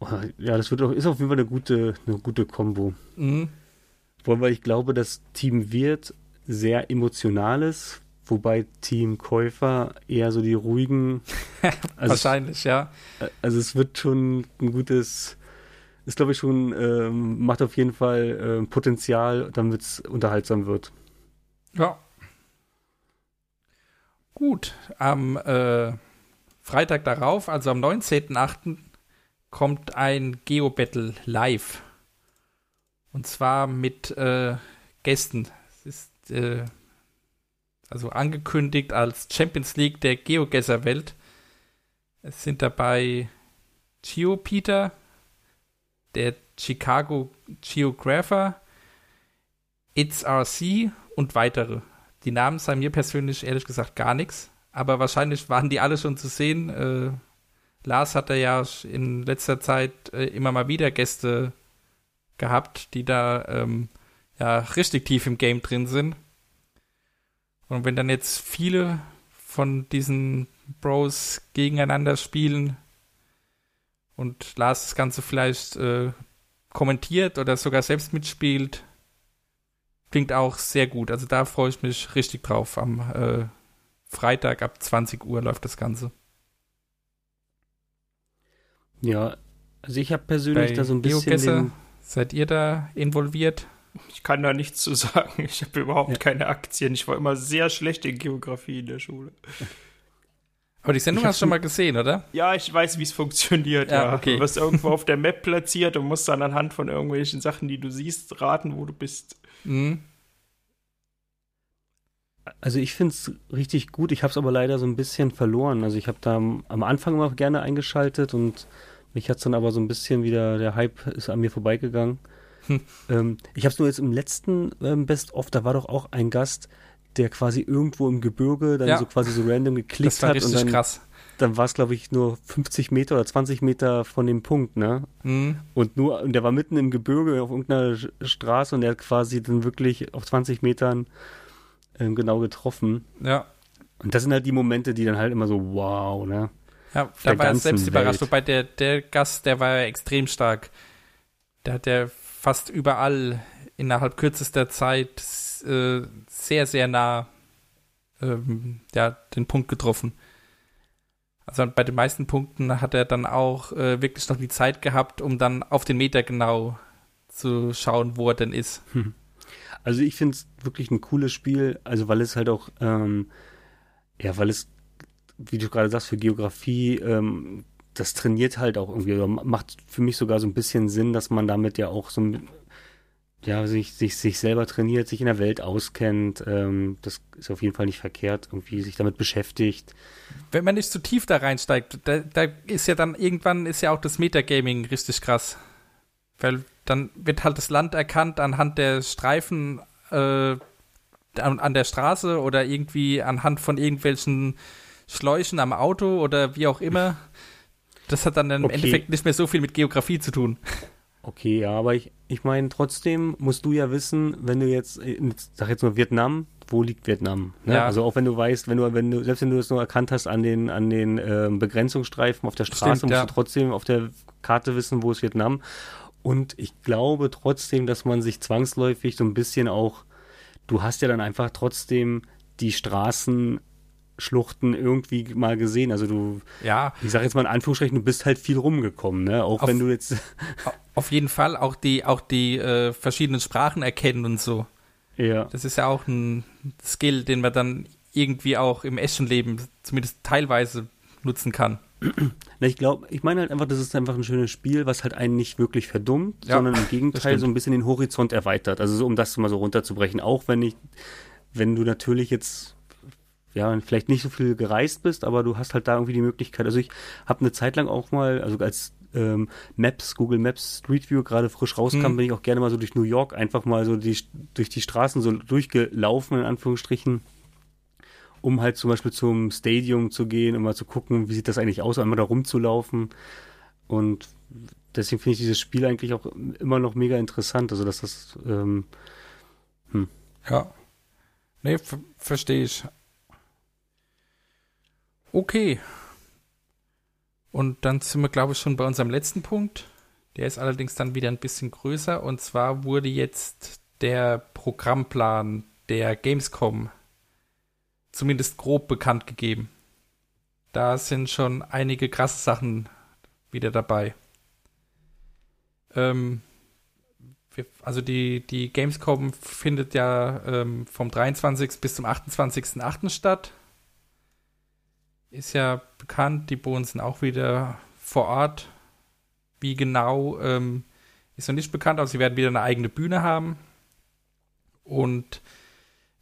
Oh, Ja, das wird auch, ist auf jeden Fall eine gute, eine gute Kombo. Mhm. Vor allem, weil ich glaube, das Team Wirt sehr emotional ist, wobei Team Käufer eher so die ruhigen. Also, es, Wahrscheinlich, ja. also es wird schon ein gutes, ist glaube ich schon, ähm, macht auf jeden Fall ähm, Potenzial, damit es unterhaltsam wird. Ja. Gut, am äh, Freitag darauf, also am 19.08., kommt ein Geo-Battle live. Und zwar mit äh, Gästen. Es ist äh, also angekündigt als Champions League der Geogesser-Welt. Es sind dabei Geo Peter, der Chicago Geographer, It's RC und weitere. Die Namen sagen mir persönlich ehrlich gesagt gar nichts, aber wahrscheinlich waren die alle schon zu sehen. Äh, Lars hatte ja in letzter Zeit äh, immer mal wieder Gäste gehabt, die da ähm, ja richtig tief im Game drin sind. Und wenn dann jetzt viele von diesen Bros gegeneinander spielen und Lars das Ganze vielleicht äh, kommentiert oder sogar selbst mitspielt, klingt auch sehr gut. Also da freue ich mich richtig drauf. Am äh, Freitag ab 20 Uhr läuft das Ganze. Ja, also ich habe persönlich Bei da so ein bisschen. Geogesser, Den, seid ihr da involviert? Ich kann da nichts zu sagen. Ich habe überhaupt Ja. keine Aktien. Ich war immer sehr schlecht in Geografie in der Schule. Aber die Sendung hast du schon mal gesehen, oder? Ja, ich weiß, wie es funktioniert. Ja, Ja, okay. Du wirst irgendwo auf der Map platziert und musst dann anhand von irgendwelchen Sachen, die du siehst, raten, wo du bist. Mhm. also ich finde es richtig gut. Ich habe es aber leider so ein bisschen verloren. Also ich habe da am, am Anfang immer gerne eingeschaltet und mich hat dann aber so ein bisschen wieder, der Hype ist an mir vorbeigegangen. Hm. Ähm, ich habe es nur jetzt im letzten ähm, Best-of, da war doch auch ein Gast, der quasi irgendwo im Gebirge dann Ja. so quasi so random geklickt Das war hat und richtig dann, krass. dann war es glaube ich nur 50 Meter oder 20 Meter von dem Punkt, ne? Mhm. Und nur, und der war mitten im Gebirge auf irgendeiner Straße und der hat quasi dann wirklich auf 20 Metern ähm, genau getroffen. Ja. Und das sind halt die Momente, die dann halt immer so, wow, ne? Ja, der da war er selbst überrascht. Wobei der, der Gast, der war ja extrem stark. Der hat ja fast überall innerhalb kürzester Zeit äh, sehr, sehr nah ähm, ja, den Punkt getroffen. Also bei den meisten Punkten hat er dann auch äh, wirklich noch die Zeit gehabt, um dann auf den Meter genau zu schauen, wo er denn ist. Also ich finde es wirklich ein cooles Spiel, also weil es halt auch, ähm, ja, weil es, wie du gerade sagst, für Geografie, ähm, das trainiert halt auch irgendwie, oder macht für mich sogar so ein bisschen Sinn, dass man damit ja auch so ein, ja, sich, sich, sich selber trainiert, sich in der Welt auskennt. Ähm, das ist auf jeden Fall nicht verkehrt, irgendwie sich damit beschäftigt. Wenn man nicht zu tief da reinsteigt, da, da ist ja dann irgendwann ist ja auch das Metagaming richtig krass. Weil dann wird halt das Land erkannt anhand der Streifen äh, an, an der Straße oder irgendwie anhand von irgendwelchen Schläuchen am Auto oder wie auch immer. Das hat dann im Okay. Endeffekt nicht mehr so viel mit Geografie zu tun. Okay, ja, aber ich, ich meine, trotzdem musst du ja wissen, wenn du jetzt, in- sag jetzt nur Vietnam, wo liegt Vietnam? Ne? Ja. Also auch wenn du weißt, wenn du, wenn du, selbst wenn du das nur erkannt hast an den, an den ähm, Begrenzungsstreifen auf der Straße, Stimmt, musst ja. du trotzdem auf der Karte wissen, wo ist Vietnam. Und ich glaube trotzdem, dass man sich zwangsläufig so ein bisschen auch, du hast ja dann einfach trotzdem die Straßenschluchten irgendwie mal gesehen. Also du, Ja, ich sag jetzt mal in Anführungsstrichen, du bist halt viel rumgekommen, ne? Auch Auf- wenn du jetzt, auf jeden Fall auch die, auch die äh, verschiedenen Sprachen erkennen und so. ja. Das ist ja auch ein Skill, den man dann irgendwie auch im echten Leben zumindest teilweise nutzen kann. Na, ich glaube, ich meine halt einfach, das ist einfach ein schönes Spiel, was halt einen nicht wirklich verdummt, Ja, sondern im Gegenteil so ein bisschen den Horizont erweitert. Also so, um das mal so runterzubrechen. Auch wenn ich, wenn du natürlich jetzt ja, vielleicht nicht so viel gereist bist, aber du hast halt da irgendwie die Möglichkeit. Also ich habe eine Zeit lang auch mal, also als ähm, Maps, Google Maps Street View gerade frisch rauskam, Hm. bin ich auch gerne mal so durch New York einfach mal so die, durch die Straßen so durchgelaufen, in Anführungsstrichen, um halt zum Beispiel zum Stadium zu gehen, um mal zu gucken, wie sieht das eigentlich aus, einmal da rumzulaufen. Und deswegen finde ich dieses Spiel eigentlich auch immer noch mega interessant. Also dass das ähm, Ja. Nee, ver verstehe ich. Okay. Und dann sind wir, glaube ich, schon bei unserem letzten Punkt. Der ist allerdings dann wieder ein bisschen größer. Und zwar wurde jetzt der Programmplan der Gamescom zumindest grob bekannt gegeben. Da sind schon einige krasse Sachen wieder dabei. Ähm, wir, also die, die Gamescom findet ja ähm, vom 23. bis zum 28.08. statt. Ist ja bekannt, die Bohnen sind auch wieder vor Ort. Wie genau ähm, ist noch nicht bekannt, aber sie werden wieder eine eigene Bühne haben. Und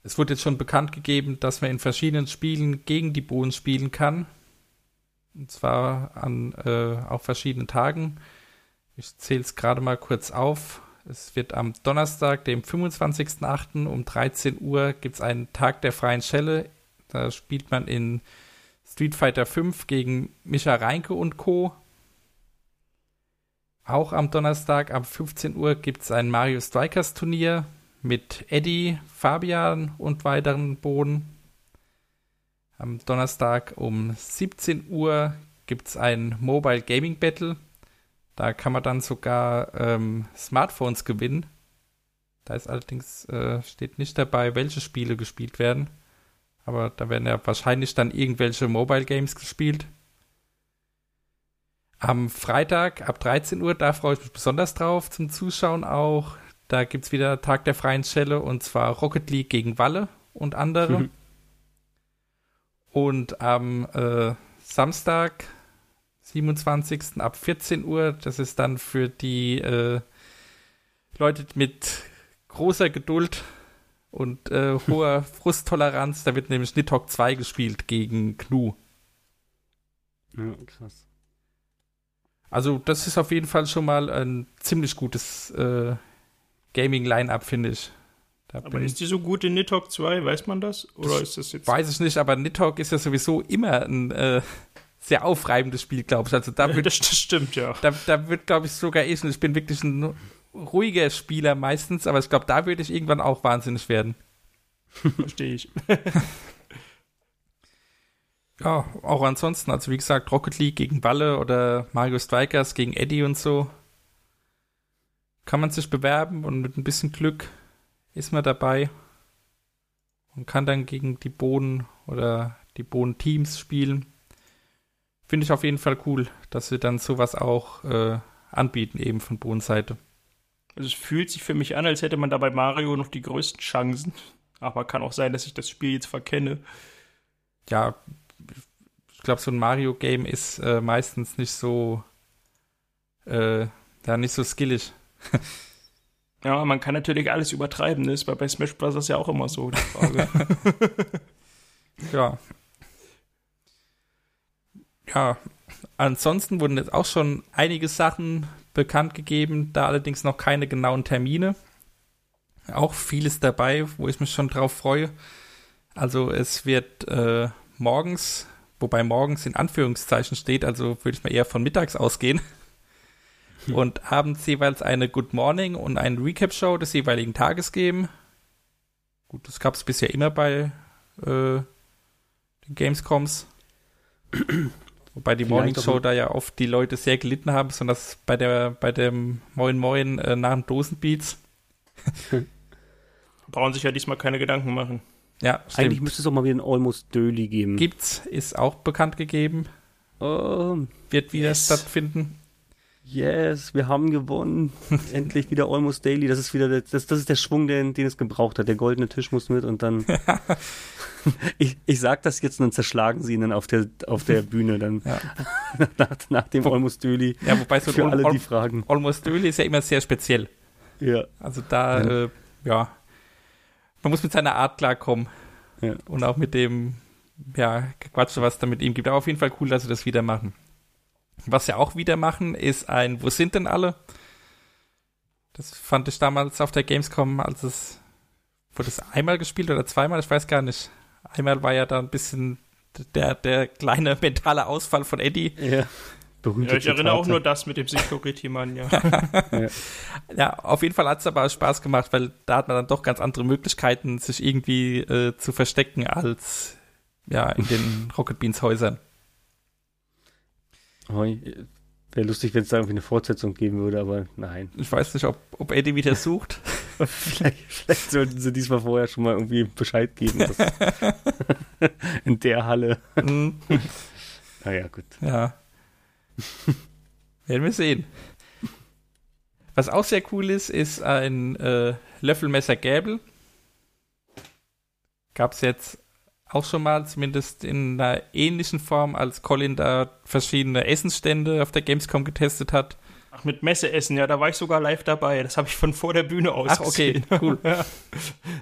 es wurde jetzt schon bekannt gegeben, dass man in verschiedenen Spielen gegen die Bohnen spielen kann. Und zwar an äh, auf verschiedenen Tagen. Ich zähle es gerade mal kurz auf. es wird am Donnerstag, dem 25.08. um 13 Uhr gibt es einen Tag der freien Schelle. Da spielt man in Street Fighter 5 gegen Micha Reinke und Co. Auch am Donnerstag ab 15 Uhr gibt es ein Mario Strikers Turnier mit Eddie, Fabian und weiteren Boden. Am Donnerstag um 17 Uhr gibt es ein Mobile Gaming Battle. Da kann man dann sogar ähm, Smartphones gewinnen. Da ist allerdings, äh, steht nicht dabei, welche Spiele gespielt werden. Aber da werden ja wahrscheinlich dann irgendwelche Mobile Games gespielt. Am Freitag ab 13 Uhr, da freue ich mich besonders drauf zum Zuschauen auch. Da gibt es wieder Tag der freien Schelle und zwar Rocket League gegen Walle und andere. Mhm. Und am äh, Samstag, 27. ab 14 Uhr, das ist dann für die äh, Leute mit großer Geduld und äh, hoher Frusttoleranz, da wird nämlich Nidhogg 2 gespielt gegen Gnu. Ja, krass. Also, das ist auf jeden Fall schon mal ein ziemlich gutes äh, Gaming-Line-Up, finde ich. Da aber ist die so gut in Nidhogg 2? Weiß man das? Oder ist das jetzt. Weiß ich nicht, aber Nidhogg ist ja sowieso immer ein äh, sehr aufreibendes Spiel, glaube ich. Also da wird, das, das stimmt, ja. Da, da wird, glaube ich, sogar ich, ich bin wirklich ein ruhiger Spieler meistens, aber ich glaube, da würde ich irgendwann auch wahnsinnig werden. Verstehe ich. ja, auch ansonsten, also wie gesagt, Rocket League gegen Walle oder Mario Strikers gegen Eddie und so. Kann man sich bewerben und mit ein bisschen Glück ist man dabei und kann dann gegen die Boden oder die Boden-Teams spielen. Finde ich auf jeden Fall cool, dass sie dann sowas auch äh, anbieten, eben von Bodenseite. Also es fühlt sich für mich an, als hätte man da bei Mario noch die größten Chancen. Aber kann auch sein, dass ich das Spiel jetzt verkenne. Ja, ich glaube, so ein Mario-Game ist äh, meistens nicht so, äh, ja, nicht so skillig. ja, man kann natürlich alles übertreiben, ne? Ist bei Smash Bros. ja auch immer so, die Frage. ja. Ja, ansonsten wurden jetzt auch schon einige Sachen bekannt gegeben, da allerdings noch keine genauen Termine. Auch vieles dabei, wo ich mich schon drauf freue. Also es wird äh, morgens, wobei morgens in Anführungszeichen steht, also würde ich mal eher von mittags ausgehen. Hm. Und abends jeweils eine Good Morning und eine Recap-Show des jeweiligen Tages geben. Gut, das gab es bisher immer bei äh, den Gamescoms. Wobei die Morning Show da ja oft die Leute sehr gelitten haben, besonders bei der bei dem Moin Moin äh, nach dem Dosenbeats. Brauchen sich ja diesmal keine Gedanken machen. Ja, stimmt. Eigentlich müsste es auch mal wieder ein Almost Döli geben. Gibt's, ist auch bekannt gegeben. Oh, Wird wieder yes. stattfinden. Yes, wir haben gewonnen. Endlich wieder Almost Daily. Das ist wieder der, das, das ist der Schwung, den, den es gebraucht hat. Der goldene Tisch muss mit und dann. ich, ich sag das jetzt und dann zerschlagen sie ihn dann auf der, auf der Bühne dann ja. nach, nach, dem Wo, Almost Daily. Ja, wobei so für alle Al die Fragen. Almost Daily ist ja immer sehr speziell. Ja. Also da, ja. Äh, ja. Man muss mit seiner Art klarkommen. Ja. Und auch mit dem, ja, Quatsch, was da mit ihm gibt. Aber auf jeden Fall cool, dass sie das wieder machen. Was sie auch wieder machen, ist ein Wo sind denn alle? Das fand ich damals auf der Gamescom, als es wurde es einmal gespielt oder zweimal, ich weiß gar nicht. Einmal war ja da ein bisschen der, der kleine mentale Ausfall von Eddie. Ja. Berühmte ja, ich erinnere auch nur das mit dem Security-Mann, ja. ja. ja. auf jeden Fall hat es aber Spaß gemacht, weil da hat man dann doch ganz andere Möglichkeiten, sich irgendwie äh, zu verstecken als ja in den Rocket Beans Häusern. Wäre lustig, wenn es da irgendwie eine Fortsetzung geben würde, aber nein. Ich weiß nicht, ob, ob Eddie wieder sucht. vielleicht, vielleicht, sollten sie diesmal vorher schon mal irgendwie Bescheid geben. in der Halle. Mhm. naja, gut. Ja. Werden wir sehen. Was auch sehr cool ist, ist ein äh, Löffelmesser Gäbel. Gab es jetzt auch schon mal, zumindest in einer ähnlichen Form, als Colin da verschiedene Essensstände auf der Gamescom getestet hat. Ach, mit Messeessen, ja, da war ich sogar live dabei. Das habe ich von vor der Bühne aus Ach, okay, cool. ja,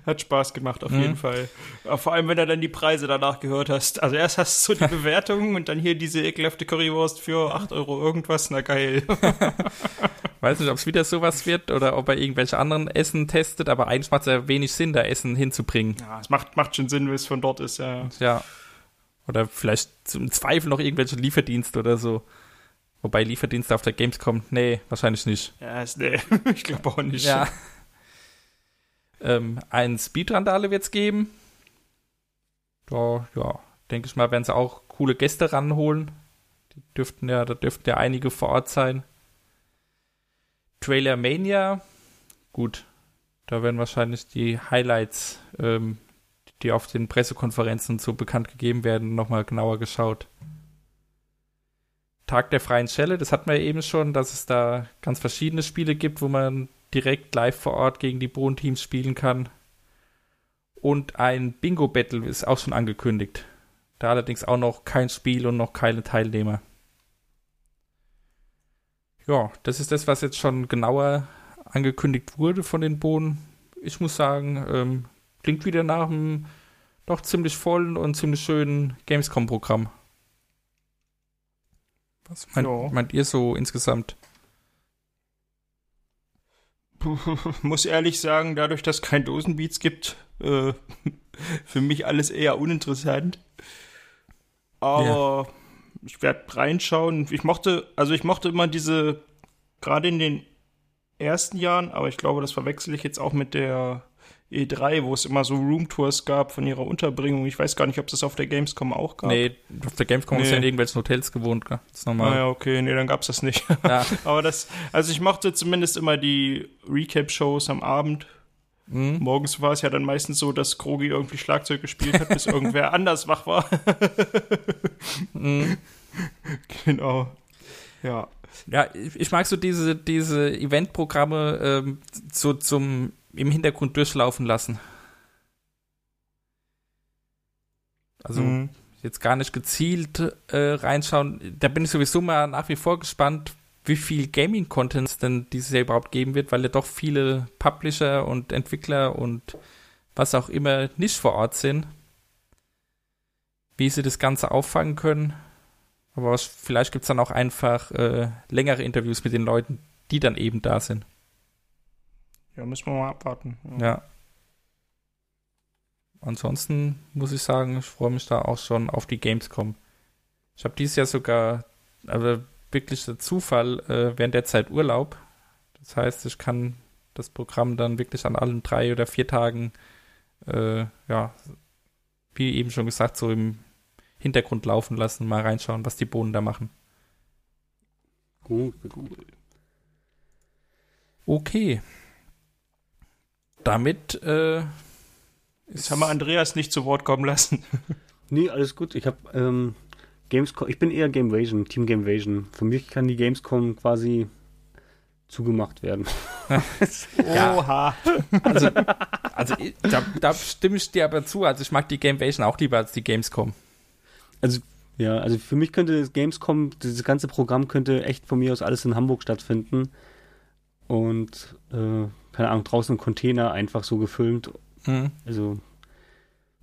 hat Spaß gemacht, auf mhm. jeden Fall. vor allem, wenn du dann die Preise danach gehört hast. Also erst hast du die Bewertungen und dann hier diese ekelhafte Currywurst für 8 Euro irgendwas, na geil. weiß nicht, ob es wieder sowas wird oder ob er irgendwelche anderen Essen testet, aber eigentlich macht es ja wenig Sinn, da Essen hinzubringen. Ja, es macht, macht schon Sinn, wenn es von dort ist, ja. Ja. Oder vielleicht zum Zweifel noch irgendwelche Lieferdienste oder so. Wobei Lieferdienste auf der Gamescom, nee, wahrscheinlich nicht. Ja, ist, nee, ich glaube auch nicht. Ja. ähm, ein Speedrandale wird es geben. Da, ja, denke ich mal, werden sie auch coole Gäste ranholen. Die dürften ja, da dürften ja einige vor Ort sein. Trailer Mania, gut, da werden wahrscheinlich die Highlights, ähm, die auf den Pressekonferenzen so bekannt gegeben werden, nochmal genauer geschaut. Tag der freien Schelle, das hatten wir eben schon, dass es da ganz verschiedene Spiele gibt, wo man direkt live vor Ort gegen die Bohnen-Teams spielen kann. Und ein Bingo-Battle ist auch schon angekündigt. Da allerdings auch noch kein Spiel und noch keine Teilnehmer. Ja, das ist das, was jetzt schon genauer angekündigt wurde von den Bohnen. Ich muss sagen, ähm, klingt wieder nach einem doch ziemlich vollen und ziemlich schönen Gamescom-Programm. Was meint, Ja. meint ihr so insgesamt? Muss ehrlich sagen, dadurch, dass es kein Dosenbeats gibt, äh, für mich alles eher uninteressant. Aber ich werde reinschauen. Ich mochte, also ich mochte immer diese, gerade in den ersten Jahren, aber ich glaube, das verwechsel ich jetzt auch mit der E3, wo es immer so Roomtours gab von ihrer Unterbringung. Ich weiß gar nicht, ob es das auf der Gamescom auch gab. Nee, auf der Gamescom ist Nee. ja in irgendwelchen Hotels gewohnt, gell? Das ist normal. Ah ja, okay, nee, dann gab's das nicht. Ja. Aber das, also ich mochte zumindest immer die Recap-Shows am Abend. Mhm. Morgens war es ja dann meistens so, dass Krogi irgendwie Schlagzeug gespielt hat, bis irgendwer anders wach war. Mhm. Genau. Ja. Ja, ich mag so diese, diese Eventprogramme ähm, so zum im Hintergrund durchlaufen lassen. Also Mhm. jetzt gar nicht gezielt äh, reinschauen. Da bin ich sowieso mal nach wie vor gespannt, wie viel Gaming-Content es denn dieses Jahr überhaupt geben wird, weil ja doch viele Publisher und Entwickler und was auch immer nicht vor Ort sind. Wie sie das Ganze auffangen können. Aber was, vielleicht gibt es dann auch einfach äh, längere Interviews mit den Leuten, die dann eben da sind. Ja, müssen wir mal abwarten. Ja. Ansonsten muss ich sagen, ich freue mich da auch schon auf die Gamescom. Ich habe dieses Jahr sogar, also wirklich der Zufall, äh, während der Zeit Urlaub. Das heißt, ich kann das Programm dann wirklich an allen drei oder vier Tagen, äh, ja, wie eben schon gesagt, so im Hintergrund laufen lassen, mal reinschauen, was die Bohnen da machen. Gut, gut. Okay. Damit äh, Jetzt haben wir Andreas nicht zu Wort kommen lassen. Nee, alles gut. Ich habe ähm, Gamescom, ich bin eher Gamevasion, Team Gamevasion. Für mich kann die Gamescom quasi zugemacht werden. Oha. Also, also ich- da, da stimme ich dir aber zu. Also ich mag die Gamevation auch lieber als die Gamescom. Also, ja, also für mich könnte das Gamescom, dieses ganze Programm könnte echt von mir aus alles in Hamburg stattfinden. Und, äh, keine Ahnung, draußen im Container einfach so gefilmt. Mhm. Also,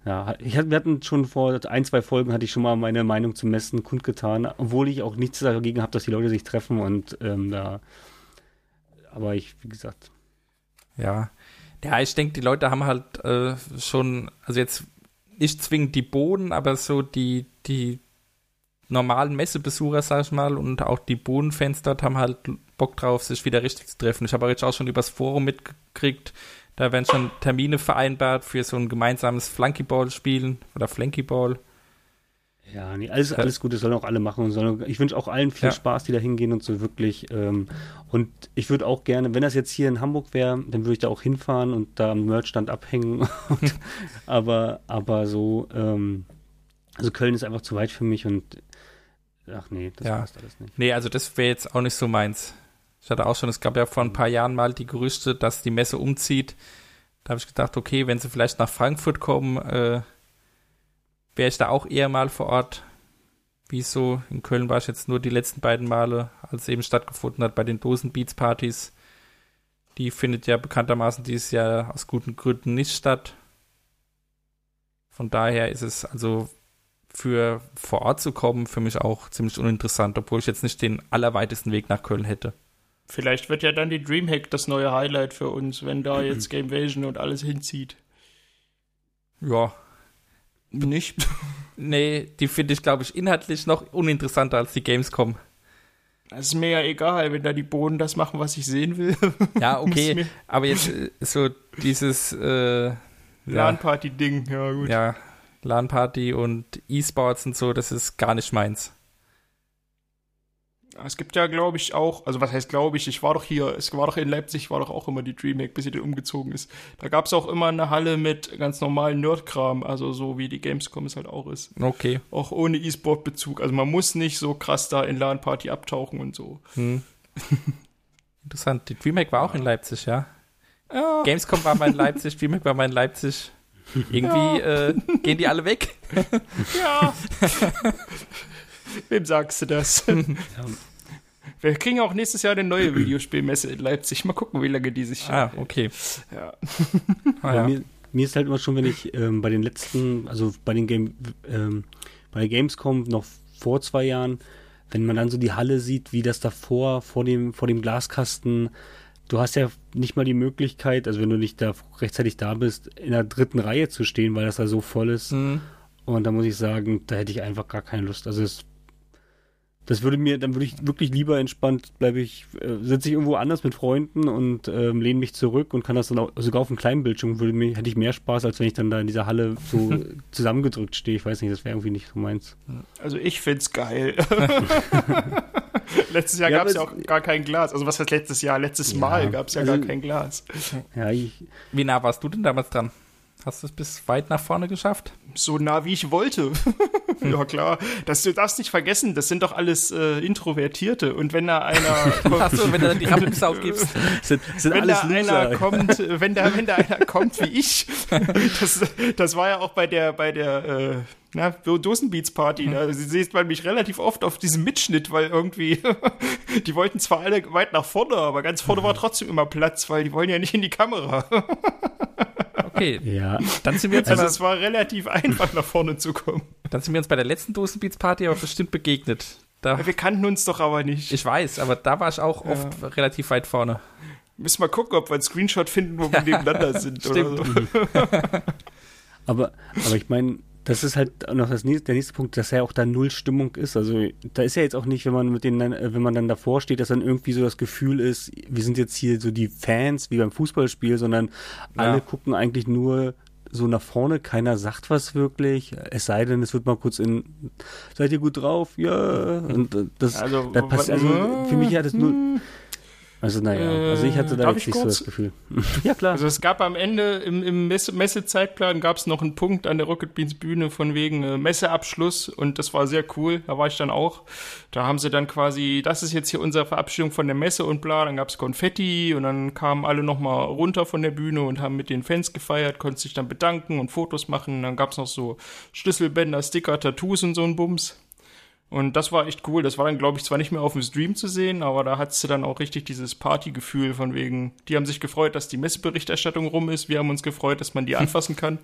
ja, ich, hatte- wir hatten schon vor ein, zwei Folgen hatte ich schon mal meine Meinung zum Messen kundgetan, obwohl ich auch nichts dagegen habe, dass die Leute sich treffen und ähm, da. Aber ich, wie gesagt, Ja. Ja, ich denke, die Leute haben halt äh, schon, also jetzt nicht zwingend die Boden, aber so die, die normalen Messebesucher, sag ich mal, und auch die Bodenfans dort haben halt Bock drauf, sich wieder richtig zu treffen. Ich habe aber jetzt auch schon übers Forum mitgekriegt, da werden schon Termine vereinbart für so ein gemeinsames Flunkyball-Spielen oder Flankyball. ja, nee, alles, alles gut, das sollen auch alle machen und sollen, ich wünsche auch allen viel Ja. Spaß, die da hingehen und so wirklich. Ähm, und ich würde auch gerne, wenn das jetzt hier in Hamburg wäre, dann würde ich da auch hinfahren und da am Merchstand abhängen. Und, aber, aber so, ähm, also Köln ist einfach zu weit für mich und ach nee, das Ja. passt alles nicht. Nee, also das wäre jetzt auch nicht so meins. Ich hatte auch schon, es gab ja vor ein paar Jahren mal die Gerüchte, dass die Messe umzieht. Da habe ich gedacht, okay, wenn sie vielleicht nach Frankfurt kommen, äh, wäre ich da auch eher mal vor Ort. Wieso? In Köln war ich jetzt nur die letzten beiden Male, als es eben stattgefunden hat bei den Dosenbeats-Partys. Die findet ja bekanntermaßen dieses Jahr aus guten Gründen nicht statt. Von daher ist es also für vor Ort zu kommen für mich auch ziemlich uninteressant, obwohl ich jetzt nicht den allerweitesten Weg nach Köln hätte. Vielleicht wird ja dann die Dreamhack das neue Highlight für uns, wenn da jetzt Gamevasion und alles hinzieht. Ja. Nicht? Nee, die finde ich, glaube ich, inhaltlich noch uninteressanter als die Gamescom. Das ist mir ja egal, wenn da die Bohnen das machen, was ich sehen will. Ja, okay. Aber jetzt äh, so dieses äh, ja, LAN-Party-Ding, ja gut. ja, LAN-Party und E-Sports und so, das ist gar nicht meins. Es gibt ja, glaube ich, auch, also was heißt glaube ich, ich war doch hier, es war doch in Leipzig, war doch auch immer die Dreamhack, bis sie dann umgezogen ist. Da gab es auch immer eine Halle mit ganz normalen Nerdkram, also so wie die Gamescom es halt auch ist. Okay. Auch ohne E-Sport-Bezug. Also man muss nicht so krass da in LAN-Party abtauchen und so. Hm. Interessant. Die DreamHack war auch in Leipzig, ja. Ja, Gamescom war mal in Leipzig, DreamHack war mal in Leipzig. Irgendwie äh, gehen die alle weg. ja. Wem sagst du das? Wir kriegen auch nächstes Jahr eine neue Videospielmesse in Leipzig. Mal gucken, wie lange die sich. Ah, okay. ja. Ah, ja. mir, mir ist halt immer schon, wenn ich ähm, bei den letzten, also bei den Game, ähm, bei der Gamescom noch vor zwei Jahren, wenn man dann so die Halle sieht, wie das davor, vor dem, vor dem Glaskasten, du hast ja nicht mal die Möglichkeit, also wenn du nicht da rechtzeitig da bist, in der dritten Reihe zu stehen, weil das da so voll ist. Hm. Und da muss ich sagen, da hätte ich einfach gar keine Lust. Also es, das würde mir, dann würde ich wirklich lieber entspannt, bleibe ich, äh, sitze ich irgendwo anders mit Freunden und ähm, lehne mich zurück und kann das dann auch, sogar auf einem kleinen Bildschirm würde mir, hätte ich mehr Spaß, als wenn ich dann da in dieser Halle so zusammengedrückt stehe. Ich weiß nicht, das wäre irgendwie nicht so meins. Also ich find's geil. letztes Jahr Ja, gab's ja aber auch gar kein Glas. Also was heißt letztes Jahr? Letztes Ja, Mal gab's ja also- gar kein Glas. Ja, ich, Wie nah warst du denn damals dran? Hast du es bis weit nach vorne geschafft? So nah wie ich wollte. ja klar. Das, du darfst nicht vergessen, das sind doch alles äh, Introvertierte. Und wenn da einer Achso, wenn du dann die Rampensau gibst. sind, sind wenn da alles einer Loser. kommt, äh, wenn da, wenn da einer kommt wie ich, das, das war ja auch bei der, bei der, äh, na, Dosenbeats Party, da sieht man mich relativ oft auf diesem Mitschnitt, weil irgendwie, die wollten zwar alle weit nach vorne, aber ganz vorne war trotzdem immer Platz, weil die wollen ja nicht in die Kamera. Okay, Ja, dann sind wir uns, Also es war relativ einfach nach vorne zu kommen. dann sind wir uns bei der letzten Dosenbeats Party aber bestimmt begegnet. Da, Wir kannten uns doch aber nicht. ich weiß, aber da war ich auch oft relativ weit vorne. Müssen mal gucken, ob wir einen Screenshot finden, wo wir nebeneinander sind. Oder so. aber, aber ich meine, das ist halt noch das nächste, der nächste Punkt, dass ja auch da null Stimmung ist. Also da ist ja jetzt auch nicht, wenn man mit denen, dann, äh, wenn man dann davor steht, dass dann irgendwie so das Gefühl ist, wir sind jetzt hier so die Fans wie beim Fußballspiel, sondern alle gucken eigentlich nur so nach vorne, keiner sagt was wirklich, es sei denn, es wird mal kurz in, seid ihr gut drauf? Ja, und äh, das, Also, da passt, also wa- für mich hat es nur, also naja, also ich hatte da Darf jetzt ich nicht so das Gefühl. ja, klar. Also es gab am Ende im, im Messe Messezeitplan gab es noch einen Punkt an der Rocket Beans Bühne von wegen äh, Messeabschluss und das war sehr cool. Da war ich dann auch. Da haben sie dann quasi, das ist jetzt hier unsere Verabschiedung von der Messe und bla. Dann gab es Konfetti und dann kamen alle noch mal runter von der Bühne und haben mit den Fans gefeiert, konnten sich dann bedanken und Fotos machen. Dann gab es noch so Schlüsselbänder, Sticker, Tattoos und so ein Bums. Und das war echt cool. Das war dann, glaube ich, zwar nicht mehr auf dem Stream zu sehen, aber da hattest du dann auch richtig dieses Partygefühl von wegen, die haben sich gefreut, dass die Messeberichterstattung rum ist. Wir haben uns gefreut, dass man die anfassen kann.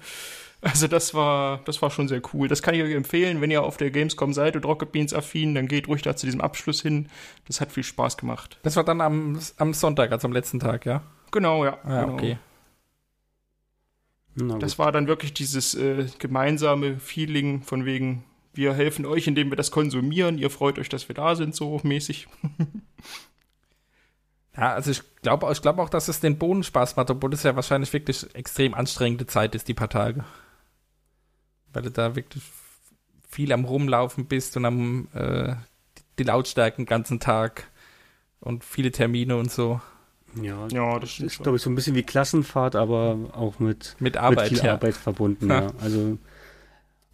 Also das war, das war schon sehr cool. Das kann ich euch empfehlen, wenn ihr auf der Gamescom seid und Rocket Beans affin, dann geht ruhig da zu diesem Abschluss hin. Das hat viel Spaß gemacht. Das war dann am, am Sonntag, also am letzten Tag, ja? Genau, ja. Ah, genau. okay. Das war dann wirklich dieses äh, gemeinsame Feeling von wegen, wir helfen euch, indem wir das konsumieren. Ihr freut euch, dass wir da sind, so mäßig. Ja, also ich glaube ich glaub auch, dass es den Bohnen Spaß macht, obwohl es ja wahrscheinlich wirklich extrem anstrengende Zeit ist, die paar Tage. Weil du da wirklich viel am Rumlaufen bist und am äh, die Lautstärke den ganzen Tag und viele Termine und so. ja, Ja, das ist, glaube ich, so ein bisschen wie Klassenfahrt, aber auch mit, Mit Arbeit, mit viel ja. Arbeit verbunden. Ja. Ja. Also,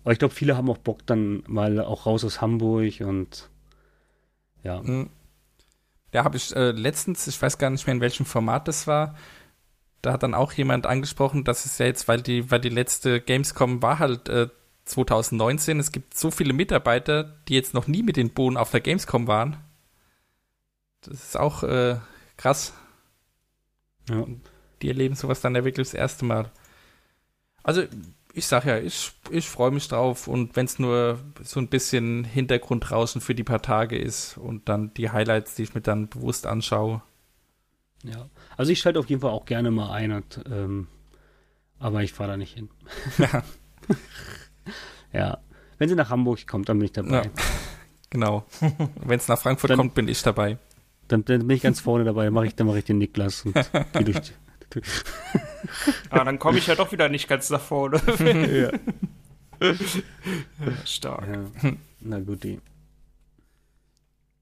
aber ich glaube, viele haben auch Bock dann mal auch raus aus Hamburg und ja. Mhm. Da habe ich äh, letztens, ich weiß gar nicht mehr in welchem Format das war, da hat dann auch jemand angesprochen, dass es ja jetzt, weil die, weil die letzte Gamescom war halt äh, 2019, es gibt so viele Mitarbeiter, die jetzt noch nie mit den Bohnen auf der Gamescom waren. Das ist auch äh, krass. ja. Die erleben sowas dann ja wirklich das erste Mal. Also, ich sag ja, ich, ich freue mich drauf und wenn es nur so ein bisschen Hintergrundrauschen für die paar Tage ist und dann die Highlights, die ich mir dann bewusst anschaue, Ja. Also ich schalte auf jeden Fall auch gerne mal ein, und, ähm, aber ich fahre da nicht hin. Ja. Ja. Wenn sie nach Hamburg kommt, dann bin ich dabei. Ja. Genau. Wenn es nach Frankfurt Dann- kommt, bin ich dabei. Dann, dann bin ich ganz vorne dabei, mach ich, dann mache ich den Niklas und geh durch die, Ah, dann komme ich ja doch wieder nicht ganz nach vorne. ja. Stark. ja. Na gut, die.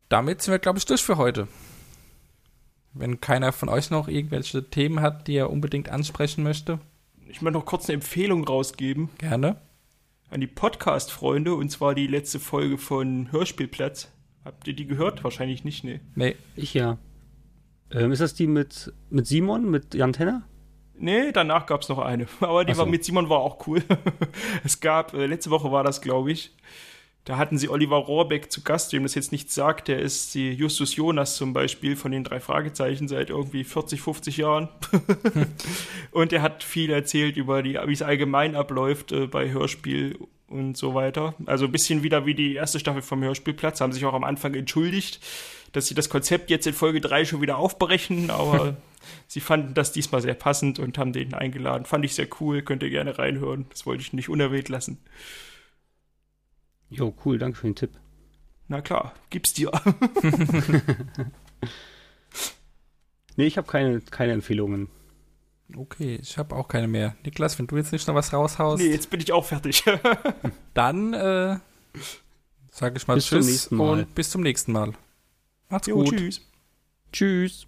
Damit sind wir, glaube ich, durch für heute. Wenn keiner von euch noch irgendwelche Themen hat, die er unbedingt ansprechen möchte, Ich möchte noch kurz eine Empfehlung rausgeben gerne. an die Podcast-Freunde, und zwar die letzte Folge von Hörspielplatz. Habt ihr die gehört? Wahrscheinlich nicht, ne. Nee, Ich ja. Ähm, ist das die mit, mit Simon, mit Jan Tenner? Nee, danach gab es noch eine. Aber die so. war mit Simon war auch cool. es gab, äh, letzte Woche war das, glaube ich. Da hatten sie Oliver Rohrbeck zu Gast, dem das jetzt nichts sagt. Der ist die Justus Jonas zum Beispiel von den drei Fragezeichen seit irgendwie 40, 50 Jahren. und er hat viel erzählt über die, wie es allgemein abläuft äh, bei Hörspiel und so weiter. Also ein bisschen wieder wie die erste Staffel vom Hörspielplatz. Haben sich auch am Anfang entschuldigt, dass sie das Konzept jetzt in Folge 3 schon wieder aufbrechen, aber sie fanden das diesmal sehr passend und haben den eingeladen. Fand ich sehr cool, könnt ihr gerne reinhören. Das wollte ich nicht unerwähnt lassen. Jo, cool, danke für den Tipp. Na klar, gib's dir. Nee, ich habe keine, keine Empfehlungen. Okay, ich habe auch keine mehr. Niklas, wenn du jetzt nicht noch was raushaust, nee, jetzt bin ich auch fertig. dann äh, sage ich mal Bis zum Tschüss nächsten Mal. und bis zum nächsten Mal. Macht's jo, gut. tschüss. Tschüss.